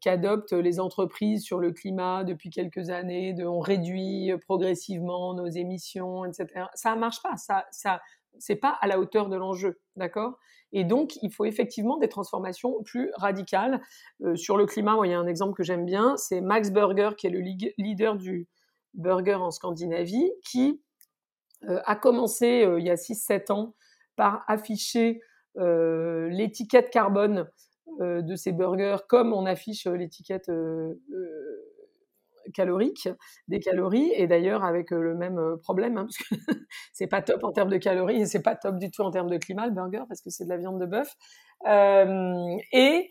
qu'adoptent les entreprises sur le climat depuis quelques années, on réduit progressivement nos émissions, etc. Ça ne marche pas. Ça, c'est pas à la hauteur de l'enjeu, d'accord? Et donc, il faut effectivement des transformations plus radicales. Euh, sur le climat, il y a un exemple que j'aime bien, c'est Max Burger, qui est le leader du burger en Scandinavie, qui euh, a commencé euh, il y a 6-7 ans par afficher l'étiquette carbone de ses burgers comme on affiche l'étiquette calorique, des calories, et d'ailleurs avec euh, le même euh, problème, hein, parce que *laughs* c'est pas top en termes de calories et c'est pas top du tout en termes de climat le burger parce que c'est de la viande de bœuf, euh, et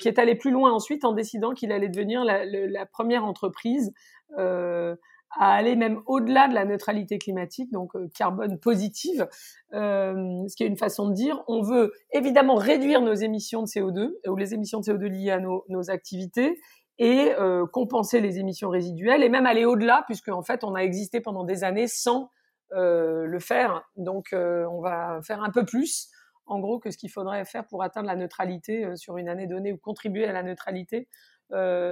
qui est allé plus loin ensuite en décidant qu'il allait devenir la, première entreprise à aller même au-delà de la neutralité climatique, donc carbone positive, ce qui est une façon de dire on veut évidemment réduire nos émissions de CO2 ou les émissions de CO2 liées à nos, nos activités et euh, compenser les émissions résiduelles et même aller au-delà puisque en fait on a existé pendant des années sans euh, le faire. Donc euh, on va faire un peu plus en gros que ce qu'il faudrait faire pour atteindre la neutralité sur une année donnée ou contribuer à la neutralité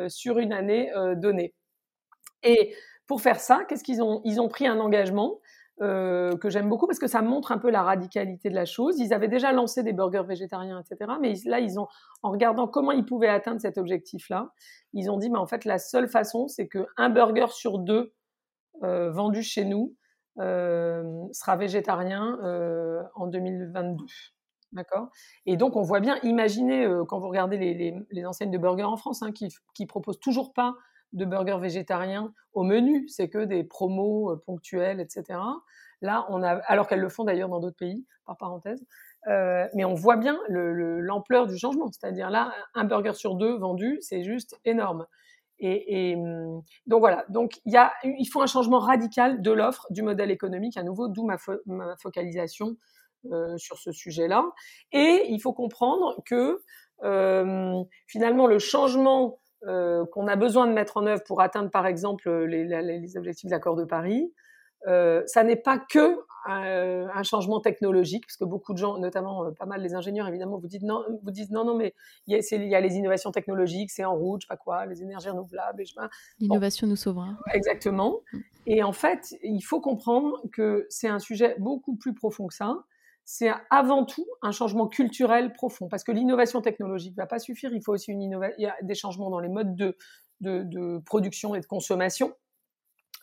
sur une année donnée. Et pour faire ça, qu'est-ce qu'ils ont? Ils ont pris un engagement euh, que j'aime beaucoup parce que ça montre un peu la radicalité de la chose. Ils avaient déjà lancé des burgers végétariens, etc. Mais là, ils ont, en regardant comment ils pouvaient atteindre cet objectif-là, ils ont dit, mais en fait, la seule façon, c'est qu'un burger sur deux euh, vendu chez nous euh, sera végétarien en 2022. D'accord? Et donc, on voit bien, imaginez, quand vous regardez les, enseignes de burgers en France, hein, qui, qui proposent toujours pas de burgers végétariens au menu, c'est que des promos euh, ponctuels, etc. Là, on a, alors qu'elles le font d'ailleurs dans d'autres pays, par parenthèse, euh, mais on voit bien l'ampleur du changement. C'est-à-dire là, un burger sur deux vendu, c'est juste énorme. Et, hum, donc voilà, donc il, y a, il faut un changement radical de l'offre, du modèle économique, à nouveau, d'où ma, focalisation euh, sur ce sujet-là. Et il faut comprendre que finalement le changement euh, qu'on a besoin de mettre en œuvre pour atteindre, par exemple, les, les objectifs de l'accord de Paris, euh, ça n'est pas que un, un, changement technologique, parce que beaucoup de gens, notamment euh, pas mal les ingénieurs évidemment, vous disent non, vous disent non, non, mais il y, a, il y a les innovations technologiques, c'est en route, je sais pas quoi, les énergies renouvelables. L'innovation nous sauvera. Exactement. Mm. Et en fait, il faut comprendre que c'est un sujet beaucoup plus profond que ça c'est avant tout un changement culturel profond, parce que l'innovation technologique ne va pas suffire, il faut aussi une il y a des changements dans les modes de, de, de production et de consommation.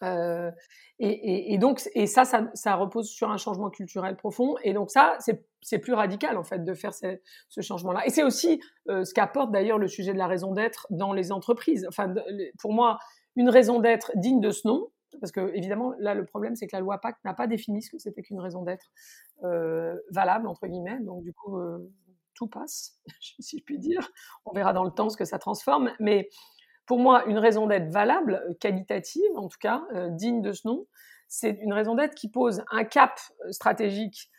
Euh, et, et, et, donc, et ça, ça, ça, repose sur un changement culturel profond. Et donc ça, c'est plus radical en fait de faire ce, ce changement-là. Et c'est aussi euh, ce qu'apporte d'ailleurs le sujet de la raison d'être dans les entreprises. Enfin, pour moi, une raison d'être digne de ce nom, parce que évidemment là le problème c'est que la loi Pacte n'a pas défini ce que c'était qu'une raison d'être euh, valable entre guillemets. Donc du coup euh, tout passe *laughs* si je puis dire. On verra dans le temps ce que ça transforme. Mais pour moi une raison d'être valable qualitative en tout cas euh, digne de ce nom c'est une raison d'être qui pose un cap stratégique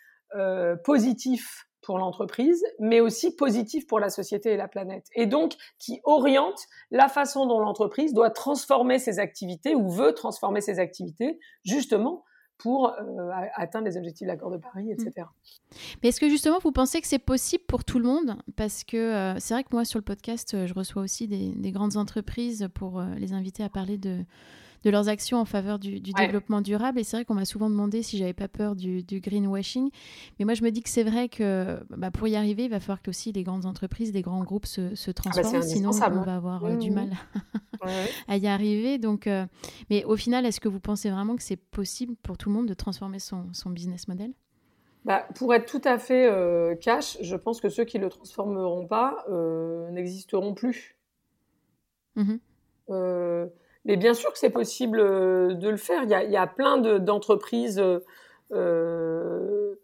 positif pour l'entreprise, mais aussi positif pour la société et la planète. Et donc, qui oriente la façon dont l'entreprise doit transformer ses activités ou veut transformer ses activités, justement, pour euh, atteindre les objectifs de l'accord de Paris, etc. Mmh. Mais est-ce que justement vous pensez que c'est possible pour tout le monde? Parce que euh, c'est vrai que moi sur le podcast, euh, je reçois aussi des grandes entreprises pour les inviter à parler de, de leurs actions en faveur du, développement durable. Et c'est vrai qu'on m'a souvent demandé si j'avais pas peur du, greenwashing. Mais moi, je me dis que c'est vrai que bah, pour y arriver, il va falloir que aussi les grandes entreprises, les grands groupes se, se ah bah, transforment. sinon, on va avoir euh, du mmh. mal *laughs* à y arriver. Donc, euh, mais au final, est-ce que vous pensez vraiment que c'est possible pour tout le monde de transformer son, son business model? Bah, pour être tout à fait euh, cash, je pense que ceux qui ne le transformeront pas n'existeront plus. Mmh mais bien sûr que c'est possible euh, de le faire. Il y a, plein d'entreprises euh,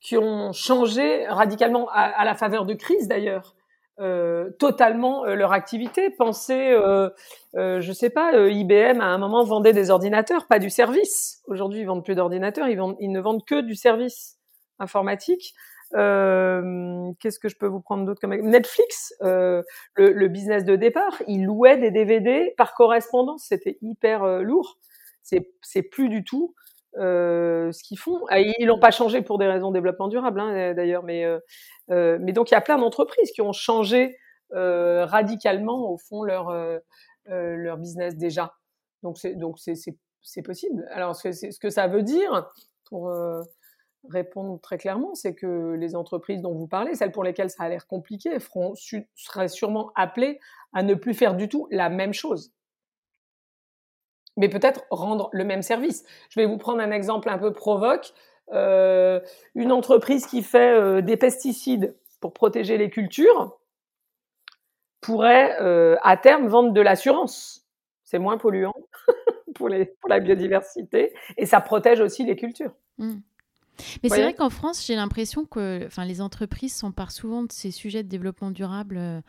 qui ont changé radicalement, à, la faveur de crise d'ailleurs, euh, totalement leur activité. Pensez, euh, euh, je sais pas, IBM à un moment vendait des ordinateurs, pas du service. Aujourd'hui, ils vendent plus d'ordinateurs, ils, ils ne vendent que du service informatique. Euh, Qu'est-ce que je peux vous prendre d'autre comme Netflix, euh, le, le, business de départ, ils louaient des DVD par correspondance, c'était hyper euh, lourd. C'est plus du tout euh, ce qu'ils font. Ah, ils l'ont pas changé pour des raisons de développement durable, hein, d'ailleurs, mais euh, mais donc il y a plein d'entreprises qui ont changé radicalement au fond leur leur business déjà. Donc c'est donc c'est possible. Alors ce que, ce que ça veut dire pour répondre très clairement, c'est que les entreprises dont vous parlez, celles pour lesquelles ça a l'air compliqué, seraient sûrement appelées à ne plus faire du tout la même chose. Mais peut-être rendre le même service. Je vais vous prendre un exemple un peu provoque. Euh, une entreprise qui fait euh, des pesticides pour protéger les cultures pourrait euh, à terme vendre de l'assurance. C'est moins polluant *laughs* pour la biodiversité et ça protège aussi les cultures. Mmh. Mais c'est vrai qu'en France, j'ai l'impression que enfin, les entreprises s'emparent souvent de ces sujets de développement durable euh,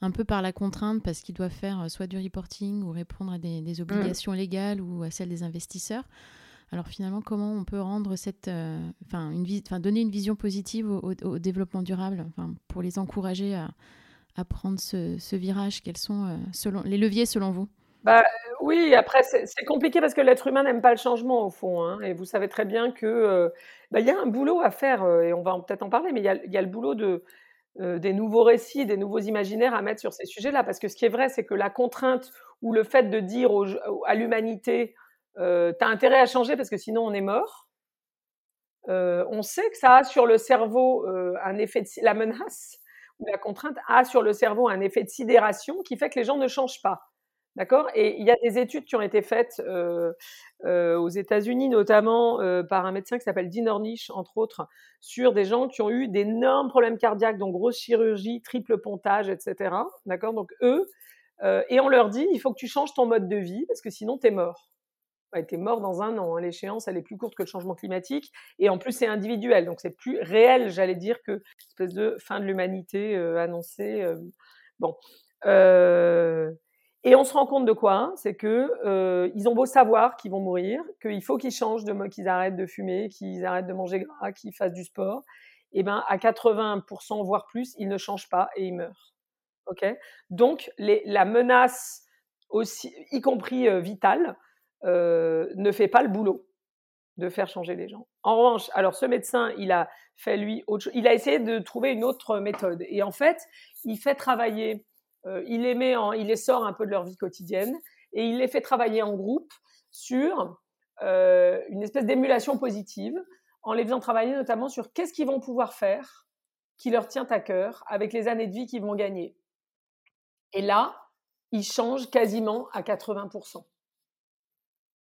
un peu par la contrainte parce qu'ils doivent faire euh, soit du reporting ou répondre à des, mmh. obligations légales ou à celles des investisseurs. Alors finalement, comment on peut rendre cette, euh, enfin, une enfin, donner une vision positive au, développement durable, pour les encourager à, à prendre ce, ce virage Quels sont selon, les leviers selon vous? Bah, oui, après, c'est compliqué parce que l'être humain n'aime pas le changement, au fond. Hein, et vous savez très bien que euh, bah, y a un boulot à faire, euh, et on va peut-être en parler, mais il y a, le boulot euh, des nouveaux récits, des nouveaux imaginaires à mettre sur ces sujets-là. Parce que ce qui est vrai, c'est que la contrainte ou le fait de dire à l'humanité, t'as intérêt à changer parce que sinon on est mort, on sait que ça a sur le cerveau un effet de la menace ou la contrainte a sur le cerveau un effet de sidération qui fait que les gens ne changent pas. D'accord? Et il y a des études qui ont été faites euh, euh, aux États-Unis, notamment euh, par un médecin qui s'appelle Dean Ornish, entre autres, sur des gens qui ont eu d'énormes problèmes cardiaques, donc grosse chirurgie, triple pontage, etc. D'accord? Donc eux, et on leur dit, il faut que tu changes ton mode de vie parce que sinon t'es mort. Ouais, t'es mort dans un an. Hein. L'échéance, elle est plus courte que le changement climatique, et en plus c'est individuel, donc c'est plus réel, j'allais dire, que espèce de fin de l'humanité annoncée. bon. Euh, et on se rend compte de quoi hein? C'est que euh, ils ont beau savoir qu'ils vont mourir, qu'il faut qu'ils changent de qu'ils arrêtent de fumer, qu'ils arrêtent de manger gras, qu'ils fassent du sport. Et eh ben à 80% voire plus, ils ne changent pas et ils meurent. Ok? Donc la menace aussi, y compris euh, vitale, euh, ne fait pas le boulot de faire changer les gens. En revanche, alors ce médecin, il a fait lui autre. Il a essayé de trouver une autre méthode. Et en fait, il fait travailler il, les met en, il les sort un peu de leur vie quotidienne et il les fait travailler en groupe sur euh, une espèce d'émulation positive en les faisant travailler notamment sur qu'est-ce qu'ils vont pouvoir faire qui leur tient à cœur avec les années de vie qu'ils vont gagner. Et là, ils changent quasiment à 80%.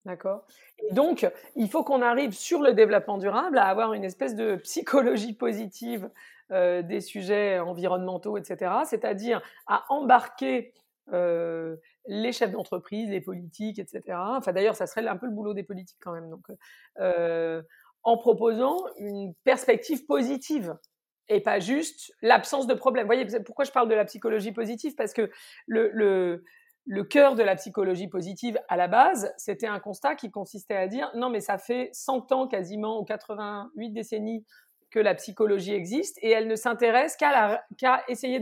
D'accord? Et donc, il faut qu'on arrive sur le développement durable à avoir une espèce de psychologie positive euh, des sujets environnementaux, etc. C'est-à-dire à embarquer euh, les chefs d'entreprise, les politiques, etc. Enfin, d'ailleurs, ça serait un peu le boulot des politiques quand même. Donc, euh, en proposant une perspective positive et pas juste l'absence de problème. Vous voyez pourquoi je parle de la psychologie positive? Parce que le, le, le cœur de la psychologie positive à la base, c'était un constat qui consistait à dire non mais ça fait 100 ans quasiment ou 88 décennies que la psychologie existe et elle ne s'intéresse qu'à essayer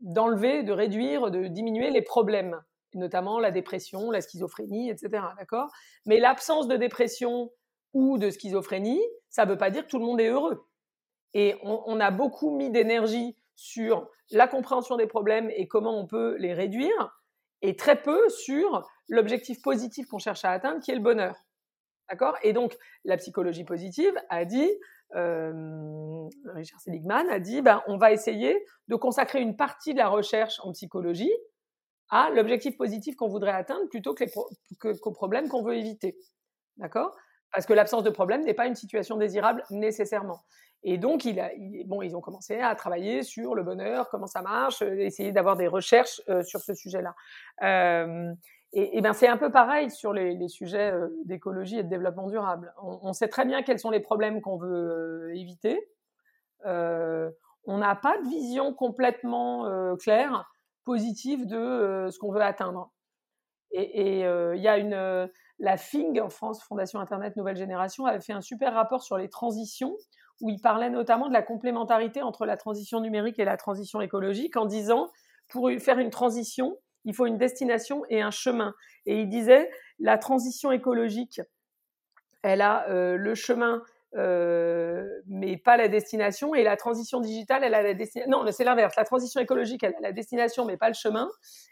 d'enlever, de, réduire, de diminuer les problèmes, notamment la dépression, la schizophrénie, etc. D'accord? Mais l'absence de dépression ou de schizophrénie, ça ne veut pas dire que tout le monde est heureux. Et on, a beaucoup mis d'énergie sur la compréhension des problèmes et comment on peut les réduire, et très peu sur l'objectif positif qu'on cherche à atteindre, qui est le bonheur. D'accord? Et donc, la psychologie positive a dit, euh, Richard Seligman a dit, ben, on va essayer de consacrer une partie de la recherche en psychologie à l'objectif positif qu'on voudrait atteindre plutôt qu'aux problèmes qu'on veut éviter. D'accord? Parce que l'absence de problème n'est pas une situation désirable nécessairement. Et donc, ils ont commencé à travailler sur le bonheur, comment ça marche, essayer d'avoir des recherches euh, sur ce sujet-là. Euh, et, et ben, c'est un peu pareil sur les, sujets euh, d'écologie et de développement durable. On, on, sait très bien quels sont les problèmes qu'on veut éviter. on n'a pas de vision complètement claire, positive de ce qu'on veut atteindre. Et il y a une, la FING en France, Fondation Internet Nouvelle Génération, avait fait un super rapport sur les transitions où il parlait notamment de la complémentarité entre la transition numérique et la transition écologique en disant, pour faire une transition, il faut une destination et un chemin. Et il disait, la transition écologique, elle a euh, le chemin, euh, mais pas la destination. Et la transition digitale, elle a la destination. Non, c'est l'inverse. La transition écologique, elle a la destination, mais pas le chemin.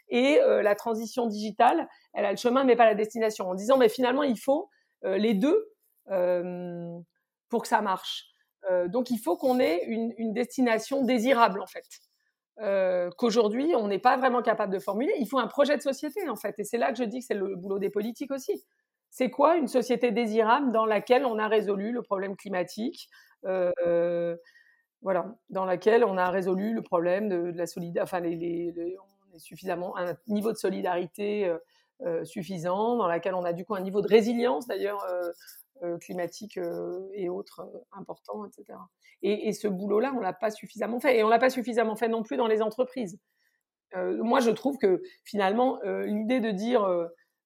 Et euh, la transition digitale, elle a le chemin, mais pas la destination. En disant, mais finalement, il faut les deux pour que ça marche. Donc il faut qu'on ait une, destination désirable en fait. Euh, qu'aujourd'hui on n'est pas vraiment capable de formuler. Il faut un projet de société en fait, et c'est là que je dis que c'est le boulot des politiques aussi. C'est quoi une société désirable dans laquelle on a résolu le problème climatique, euh, voilà, dans laquelle on a résolu le problème de, la solidarité, enfin on est suffisamment un niveau de solidarité suffisant, dans laquelle on a du coup un niveau de résilience d'ailleurs euh, climatiques euh, et autres euh, importants, etc. Et, ce boulot-là, on l'a pas suffisamment fait. Et on l'a pas suffisamment fait non plus dans les entreprises. moi, je trouve que finalement, l'idée de dire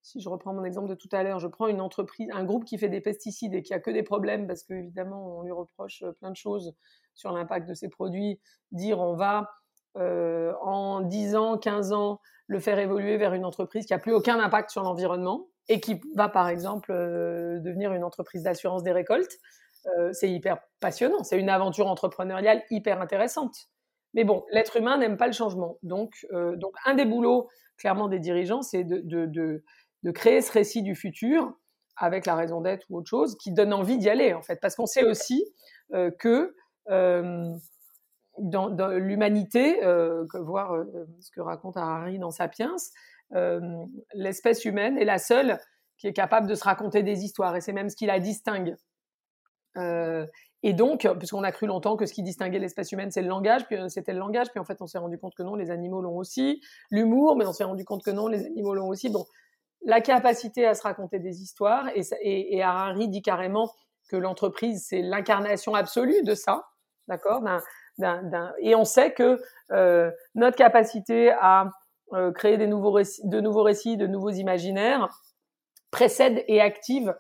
si je reprends mon exemple de tout à l'heure, je prends une entreprise, un groupe qui fait des pesticides et qui a que des problèmes parce qu'évidemment, on lui reproche plein de choses sur l'impact de ses produits, dire on va en 10 ans, 15 ans, le faire évoluer vers une entreprise qui a plus aucun impact sur l'environnement, et qui va par exemple euh, devenir une entreprise d'assurance des récoltes, euh, c'est hyper passionnant. C'est une aventure entrepreneuriale hyper intéressante. Mais bon, l'être humain n'aime pas le changement. Donc, euh, donc un des boulots clairement des dirigeants, c'est de, de, de, créer ce récit du futur avec la raison d'être ou autre chose qui donne envie d'y aller en fait. Parce qu'on sait aussi que dans, dans l'humanité, voir ce que raconte Harari dans Sapiens, l'espèce humaine est la seule qui est capable de se raconter des histoires, et c'est même ce qui la distingue. Euh, et donc, puisqu'on a cru longtemps que ce qui distinguait l'espèce humaine, c'est le langage, puis euh, c'était le langage, puis en fait, on s'est rendu compte que non, les animaux l'ont aussi. L'humour, mais on s'est rendu compte que non, les animaux l'ont aussi. Bon, la capacité à se raconter des histoires, et, et, Harari dit carrément que l'entreprise, c'est l'incarnation absolue de ça, d'accord Et on sait que euh, notre capacité à euh, créer des nouveaux récits, de nouveaux récits, de nouveaux imaginaires, précède et active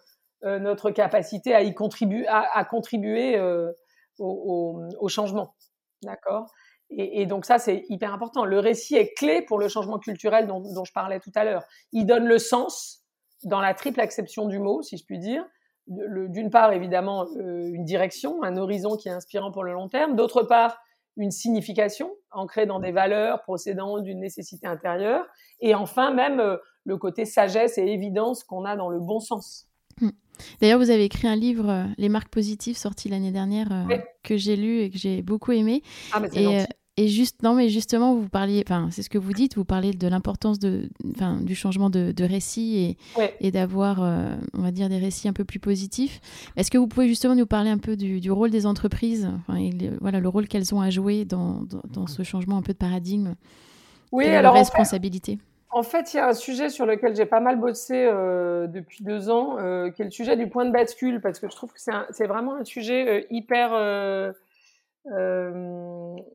euh, notre capacité à y contribuer, à, contribuer euh, au, changement. D'accord? Et, et, donc ça, c'est hyper important. Le récit est clé pour le changement culturel dont, dont je parlais tout à l'heure. Il donne le sens dans la triple acception du mot, si je puis dire. D'une part, évidemment, une direction, un horizon qui est inspirant pour le long terme. D'autre part, une signification ancrée dans des valeurs procédant d'une nécessité intérieure, et enfin même euh, le côté sagesse et évidence qu'on a dans le bon sens. Hmm. D'ailleurs, vous avez écrit un livre, euh, Les marques positives, sorti l'année dernière, euh, que j'ai lu et que j'ai beaucoup aimé. Ah, mais et, et juste, non, mais justement, vous parliez, enfin, c'est ce que vous dites, vous parlez de l'importance de, enfin, du changement de, de récit et, et d'avoir, euh, on va dire, des récits un peu plus positifs. Est-ce que vous pouvez justement nous parler un peu du, du rôle des entreprises, enfin, et le, voilà, le rôle qu'elles ont à jouer dans, dans, dans, ce changement un peu de paradigme, oui, de alors responsabilité? En fait, il y a un sujet sur lequel j'ai pas mal bossé euh, depuis deux ans, euh, qui est le sujet du point de bascule, parce que je trouve que c'est vraiment un sujet euh, hyper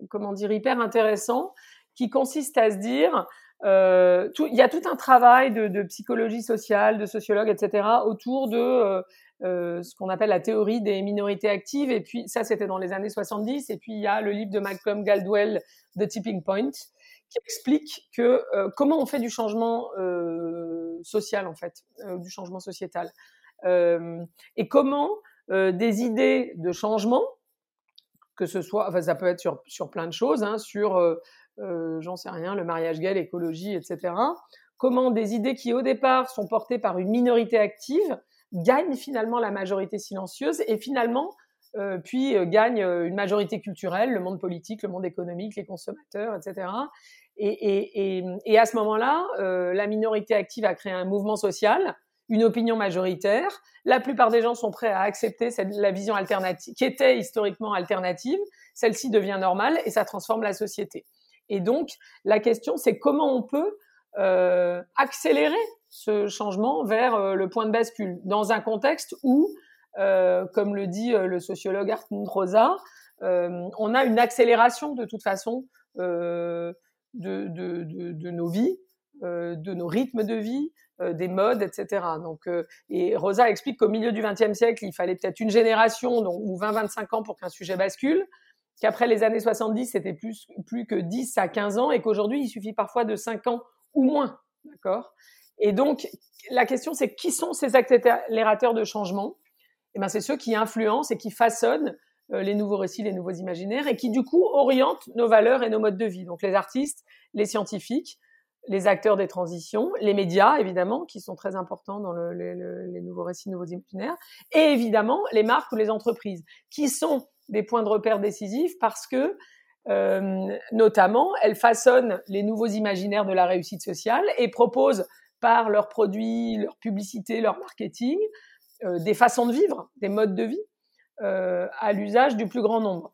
comment dire, hyper intéressant, qui consiste à se dire, euh, il y a tout un travail de, de, psychologie sociale, de sociologue, etc., autour de euh, ce qu'on appelle la théorie des minorités actives. Et puis ça, c'était dans les années 70. Et puis il y a le livre de Malcolm Gladwell, The Tipping Point, qui explique que comment on fait du changement social en fait, du changement sociétal, et comment des idées de changement que ce soit, enfin, ça peut être sur, sur plein de choses, hein, sur, euh, euh, j'en sais rien, le mariage gay, l'écologie, etc. Comment des idées qui au départ sont portées par une minorité active gagnent finalement la majorité silencieuse et finalement euh, puis gagnent une majorité culturelle, le monde politique, le monde économique, les consommateurs, etc. Et, et, et, et à ce moment-là, la minorité active a créé un mouvement social une opinion majoritaire. La plupart des gens sont prêts à accepter la vision alternative, qui était historiquement alternative. Celle-ci devient normale et ça transforme la société. Et donc, la question, c'est comment on peut euh, accélérer ce changement vers euh, le point de bascule dans un contexte où, euh, comme le dit le sociologue Hartmut Rosa, on a une accélération de toute façon de, nos vies, de nos rythmes de vie, des modes, etc. Donc, euh, et Rosa explique qu'au milieu du XXe siècle, il fallait peut-être une génération donc, ou 20-25 ans pour qu'un sujet bascule, qu'après les années 70, c'était plus, plus que 10 à 15 ans, et qu'aujourd'hui, il suffit parfois de 5 ans ou moins. D'accord? Et donc, la question, c'est qui sont ces accélérateurs de changement? Eh ben, c'est ceux qui influencent et qui façonnent euh, les nouveaux récits, les nouveaux imaginaires, et qui, du coup, orientent nos valeurs et nos modes de vie. Donc, les artistes, les scientifiques, les acteurs des transitions, les médias évidemment, qui sont très importants dans le, les nouveaux récits, nouveaux imaginaires, et évidemment les marques ou les entreprises, qui sont des points de repère décisifs parce que euh, notamment elles façonnent les nouveaux imaginaires de la réussite sociale et proposent par leurs produits, leur publicité, leur marketing, euh, des façons de vivre, des modes de vie euh, à l'usage du plus grand nombre.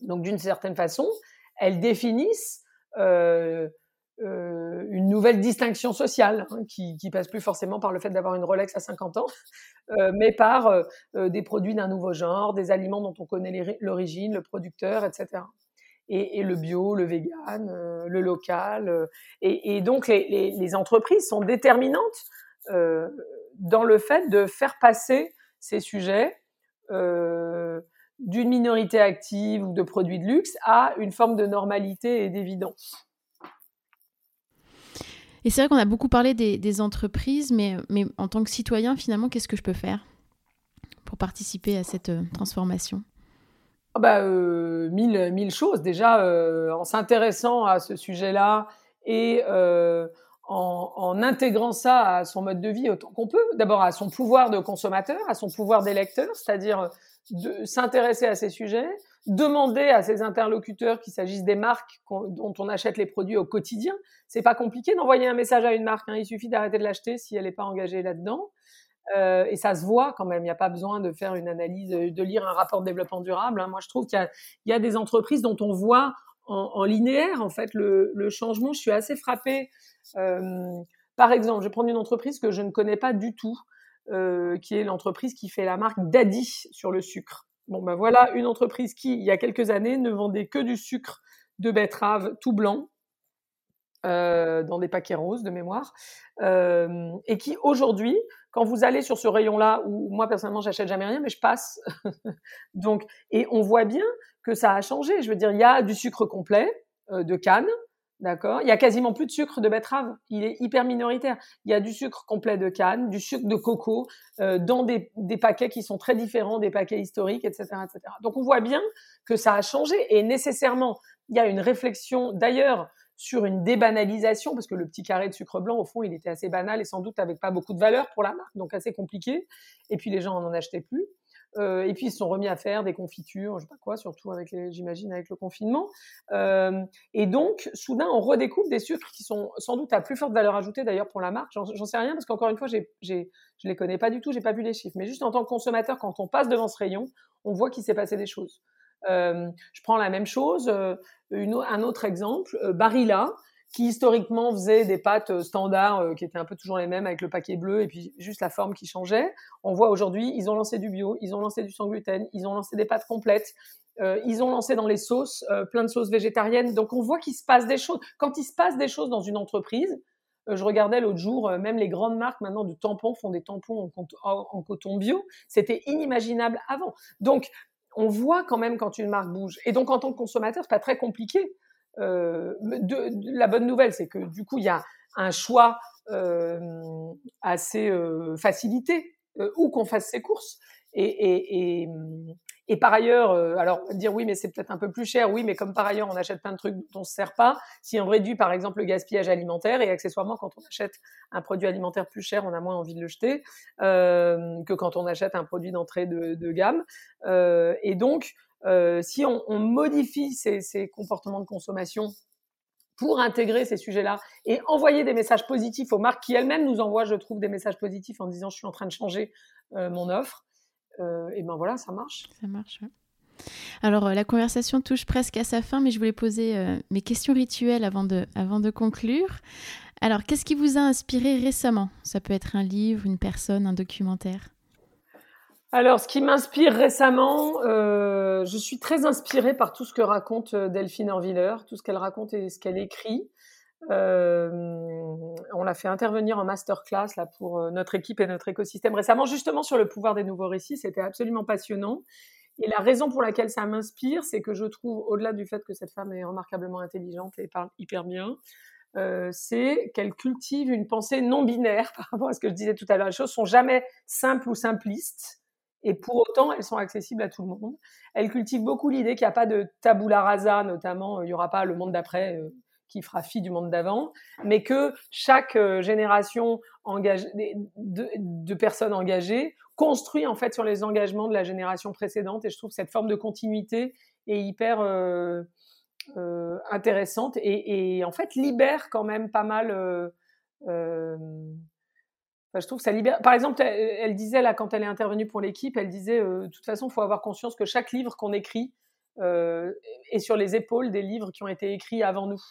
Donc d'une certaine façon, elles définissent euh, euh, une nouvelle distinction sociale hein, qui, passe plus forcément par le fait d'avoir une Rolex à 50 ans, *laughs* euh, mais par euh, des produits d'un nouveau genre, des aliments dont on connaît l'origine, le producteur, etc. Et, le bio, le vegan, le local. Et, donc les, entreprises sont déterminantes dans le fait de faire passer ces sujets d'une minorité active ou de produits de luxe à une forme de normalité et d'évidence. Et c'est vrai qu'on a beaucoup parlé des, entreprises, mais, mais en tant que citoyen, finalement, qu'est-ce que je peux faire pour participer à cette euh, transformation? Oh bah, euh, mille, mille choses. Déjà, euh, en s'intéressant à ce sujet-là et euh, en, intégrant ça à son mode de vie autant qu'on peut. D'abord à son pouvoir de consommateur, à son pouvoir d'électeur, c'est-à-dire de s'intéresser à ces sujets, demander à ses interlocuteurs qu'il s'agisse des marques dont on achète les produits au quotidien. C'est pas compliqué d'envoyer un message à une marque. Hein. Il suffit d'arrêter de l'acheter si elle n'est pas engagée là-dedans. Euh, et ça se voit quand même. Il n'y a pas besoin de faire une analyse, de lire un rapport de développement durable. Hein. Moi, je trouve qu'il y, a des entreprises dont on voit en, linéaire en fait le, le, changement. Je suis assez frappée. Euh, par exemple, je vais prendre une entreprise que je ne connais pas du tout, euh, qui est l'entreprise qui fait la marque Daddy sur le sucre. Bon, ben voilà une entreprise qui, il y a quelques années, ne vendait que du sucre de betterave tout blanc, euh, dans des paquets roses de mémoire, euh, et qui aujourd'hui, quand vous allez sur ce rayon-là, où moi personnellement j'achète jamais rien, mais je passe, *laughs* donc et on voit bien que ça a changé. Je veux dire, il y a du sucre complet euh, de canne, D'accord Il y a quasiment plus de sucre de betterave. Il est hyper minoritaire. Il y a du sucre complet de canne, du sucre de coco, euh, dans des, des, paquets qui sont très différents des paquets historiques, etc., etc. Donc on voit bien que ça a changé et nécessairement, il y a une réflexion d'ailleurs sur une débanalisation, parce que le petit carré de sucre blanc, au fond, il était assez banal et sans doute avec pas beaucoup de valeur pour la marque, donc assez compliqué. Et puis les gens en achetaient plus. Euh, et puis ils se sont remis à faire des confitures, je sais pas quoi, surtout avec les, j'imagine avec le confinement. Euh, et donc soudain on redécouvre des sucres qui sont sans doute à plus forte valeur ajoutée d'ailleurs pour la marque. J'en, sais rien parce qu'encore une fois j'ai, j'ai, je les connais pas du tout, j'ai pas vu les chiffres. Mais juste en tant que consommateur, quand on passe devant ce rayon, on voit qu'il s'est passé des choses. Euh, je prends la même chose, un autre exemple, Barilla qui historiquement faisait des pâtes euh, standards euh, qui étaient un peu toujours les mêmes avec le paquet bleu et puis juste la forme qui changeait. On voit aujourd'hui, ils ont lancé du bio, ils ont lancé du sans gluten, ils ont lancé des pâtes complètes, euh, ils ont lancé dans les sauces plein de sauces végétariennes. Donc on voit qu'il se passe des choses. Quand il se passe des choses dans une entreprise, je regardais l'autre jour, même les grandes marques maintenant de tampons font des tampons en, coton bio. C'était inimaginable avant. Donc, on voit quand même quand une marque bouge. Et donc, en tant que consommateur, c'est pas très compliqué. De, la bonne nouvelle, c'est que du coup, il y a un choix assez facilité où qu'on fasse ses courses. Et, et, et, et par ailleurs, euh, alors dire oui, mais c'est peut-être un peu plus cher, oui, mais comme par ailleurs on achète plein de trucs dont on se sert pas, si on réduit par exemple le gaspillage alimentaire et accessoirement quand on achète un produit alimentaire plus cher, on a moins envie de le jeter euh, que quand on achète un produit d'entrée de, de, gamme. Euh, et donc, euh, si on, modifie ces, comportements de consommation pour intégrer ces sujets-là et envoyer des messages positifs aux marques qui elles-mêmes nous envoient, je trouve, des messages positifs en disant je suis en train de changer euh, mon offre. Euh, et ben voilà, ça marche. Ça marche. Alors, euh, la conversation touche presque à sa fin, mais je voulais poser mes questions rituelles avant de conclure. Alors, qu'est-ce qui vous a inspiré récemment? Ça peut être un livre, une personne, un documentaire alors, ce qui m'inspire récemment, je suis très inspirée par tout ce que raconte Delphine Orviller, tout ce qu'elle raconte et ce qu'elle écrit. Euh, on l'a fait intervenir en masterclass là pour euh, notre équipe et notre écosystème récemment, justement sur le pouvoir des nouveaux récits. C'était absolument passionnant. Et la raison pour laquelle ça m'inspire, c'est que je trouve, au-delà du fait que cette femme est remarquablement intelligente et parle hyper bien, euh, c'est qu'elle cultive une pensée non binaire *laughs* par rapport à ce que je disais tout à l'heure. Les choses sont jamais simples ou simplistes. Et pour autant, elles sont accessibles à tout le monde. Elle cultive beaucoup l'idée qu'il n'y a pas de tabula rasa, notamment, il n'y aura pas le monde d'après, qui fera fi du monde d'avant, mais que chaque euh, génération de, personnes engagées construit en fait sur les engagements de la génération précédente. Et je trouve cette forme de continuité est hyper euh, euh, intéressante et, en fait libère quand même pas mal. Je trouve ça libère. Par exemple, elle, disait là quand elle est intervenue pour l'équipe, elle disait de toute façon, il faut avoir conscience que chaque livre qu'on écrit est sur les épaules des livres qui ont été écrits avant nous.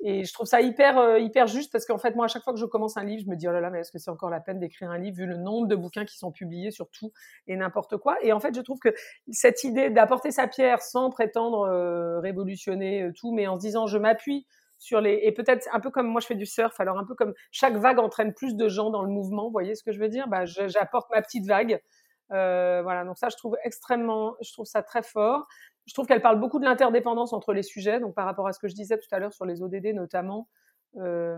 Et je trouve ça hyper, euh, hyper juste parce qu'en fait, moi, à chaque fois que je commence un livre, je me dis, oh là là, mais est-ce que c'est encore la peine d'écrire un livre vu le nombre de bouquins qui sont publiés sur tout et n'importe quoi? Et en fait, je trouve que cette idée d'apporter sa pierre sans prétendre euh, révolutionner euh, tout, mais en se disant, je m'appuie sur les et peut-être un peu comme moi je fais du surf alors un peu comme chaque vague entraîne plus de gens dans le mouvement vous voyez ce que je veux dire? Bah j'apporte ma petite vague euh, voilà donc ça je trouve extrêmement je trouve ça très fort je trouve qu'elle parle beaucoup de l'interdépendance entre les sujets. Donc, par rapport à ce que je disais tout à l'heure sur les ODD notamment, euh,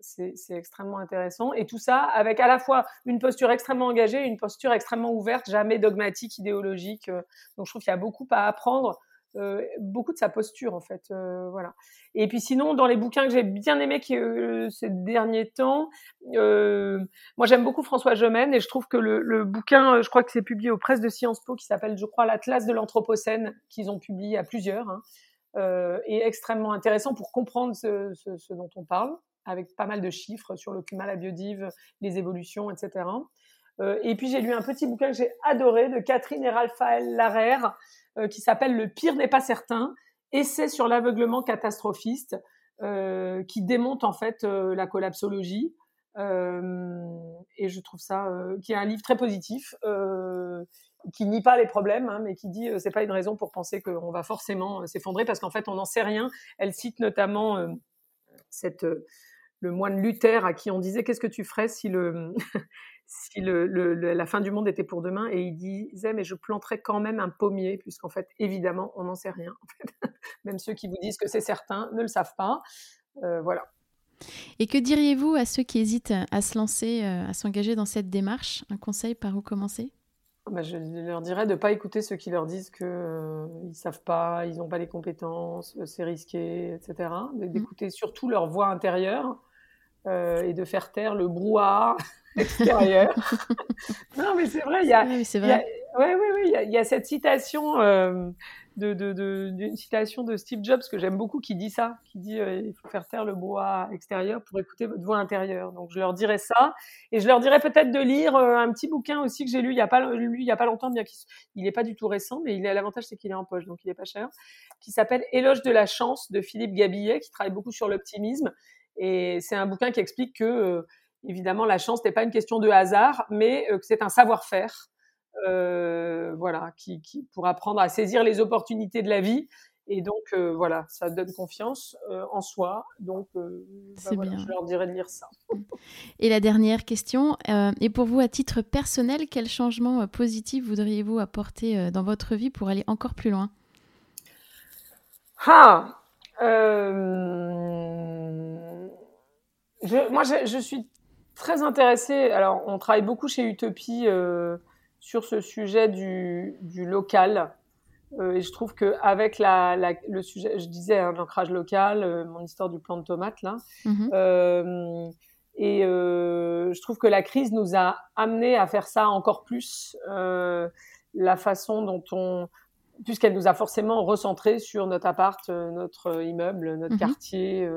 c'est extrêmement intéressant. Et tout ça avec à la fois une posture extrêmement engagée, une posture extrêmement ouverte, jamais dogmatique, idéologique. Euh. donc, je trouve qu'il y a beaucoup à apprendre euh, beaucoup de sa posture en fait euh, voilà et puis sinon dans les bouquins que j'ai bien aimé euh, ces derniers temps moi j'aime beaucoup François Gemène et je trouve que le, bouquin je crois que c'est publié aux presses de Sciences Po qui s'appelle je crois l'Atlas de l'Anthropocène qu'ils ont publié à plusieurs hein, est extrêmement intéressant pour comprendre ce, ce, dont on parle avec pas mal de chiffres sur le climat, la biodive, les évolutions, etc. et puis j'ai lu un petit bouquin que j'ai adoré de Catherine et Raphaël Larère euh, qui s'appelle Le pire n'est pas certain, essai sur l'aveuglement catastrophiste, euh, qui démonte en fait euh, la collapsologie. et je trouve ça, qui est un livre très positif, qui nie pas les problèmes, hein, mais qui dit c'est pas une raison pour penser qu'on va forcément s'effondrer parce qu'en fait on n'en sait rien. Elle cite notamment cette le moine Luther à qui on disait qu'est-ce que tu ferais si le si le, la fin du monde était pour demain et il disait mais je planterais quand même un pommier puisqu'en fait évidemment on n'en sait rien *laughs* même ceux qui vous disent que c'est certain ne le savent pas. Euh, voilà. Et que diriez-vous à ceux qui hésitent à se lancer euh, à s'engager dans cette démarche? Un conseil par où commencer? Bah, je leur dirais de ne pas écouter ceux qui leur disent qu'ils euh, ne savent pas, ils n'ont pas les compétences, c'est risqué, etc. Mmh. D'écouter surtout leur voix intérieure et de faire taire le brouhaha extérieur. *laughs* non, mais c'est vrai, il y a, oui, c'est vrai. Oui, oui, oui, il y, a cette citation euh, de, de, citation de Steve Jobs que j'aime beaucoup qui dit ça, qui dit euh, il faut faire taire le bois extérieur pour écouter votre voix intérieure. Donc je leur dirais ça et je leur dirais peut-être de lire euh, un petit bouquin aussi que j'ai lu il y a pas lu il y a pas longtemps, bien qu'il n'est pas du tout récent, mais il a l'avantage c'est qu'il est en poche, donc il est pas cher, qui s'appelle Éloge de la chance de Philippe Gabillet, qui travaille beaucoup sur l'optimisme. Et c'est un bouquin qui explique que évidemment, la chance n'est pas une question de hasard, mais euh, que c'est un savoir-faire, euh, voilà, qui, pour apprendre à saisir les opportunités de la vie Et donc, euh, voilà, ça donne confiance euh, en soi. Donc, bah voilà, je leur dirais de lire ça. Et la dernière question, et pour vous, à titre personnel, quel changement positif voudriez-vous apporter dans votre vie pour aller encore plus loin? Ah je, Moi, je, je, suis très intéressée. Alors, on travaille beaucoup chez Utopie sur ce sujet du, du local. Euh, et je trouve que avec la, la, le sujet, je disais hein, l'ancrage local, euh, mon histoire du plan de tomate là, mhm. euh, et euh, je trouve que la crise nous a amené à faire ça encore plus. la façon dont on, puisqu'elle nous a forcément recentré sur notre appart, notre immeuble, notre mhm. quartier,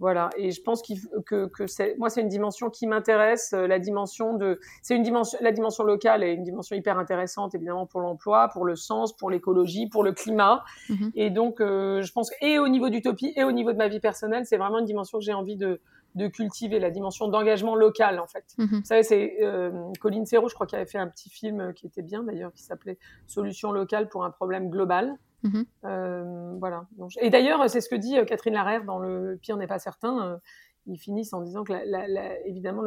voilà, et je pense que, que c'est, moi, c'est une dimension qui m'intéresse, euh, la dimension de, c'est une dimension, la dimension locale est une dimension hyper intéressante, évidemment, pour l'emploi, pour le sens, pour l'écologie, pour le climat. Mhm. Et donc, euh, je pense, et au niveau d'Utopie et au niveau de ma vie personnelle, c'est vraiment une dimension que j'ai envie de, de cultiver, la dimension d'engagement local, en fait. Mhm. Vous savez, c'est euh, Colline Serrault, je crois, qui avait fait un petit film qui était bien, d'ailleurs, qui s'appelait Solution locale pour un problème global. Mhm. Euh, voilà. Et d'ailleurs, c'est ce que dit euh, Catherine Larère dans Le pire n'est pas certain. Euh, ils finissent en disant que, évidemment,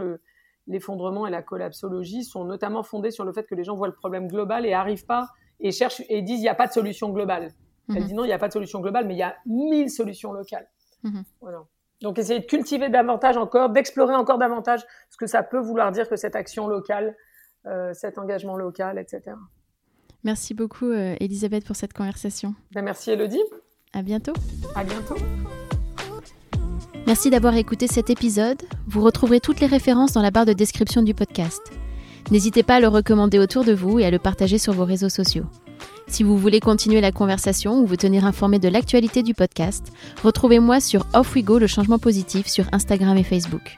l'effondrement et la collapsologie sont notamment fondés sur le fait que les gens voient le problème global et arrivent pas et cherchent et disent il n'y a pas de solution globale. Elle mhm. dit non, il n'y a pas de solution globale, mais il y a mille solutions locales. Mhm. Voilà. Donc essayer de cultiver davantage encore, d'explorer encore davantage ce que ça peut vouloir dire que cette action locale, cet engagement local, etc. Merci beaucoup, euh, Elisabeth, pour cette conversation. Ben, merci, Elodie. À bientôt. À bientôt. Merci d'avoir écouté cet épisode. Vous retrouverez toutes les références dans la barre de description du podcast. N'hésitez pas à le recommander autour de vous et à le partager sur vos réseaux sociaux. Si vous voulez continuer la conversation ou vous tenir informé de l'actualité du podcast, retrouvez-moi sur Off We Go le changement positif sur Instagram et Facebook.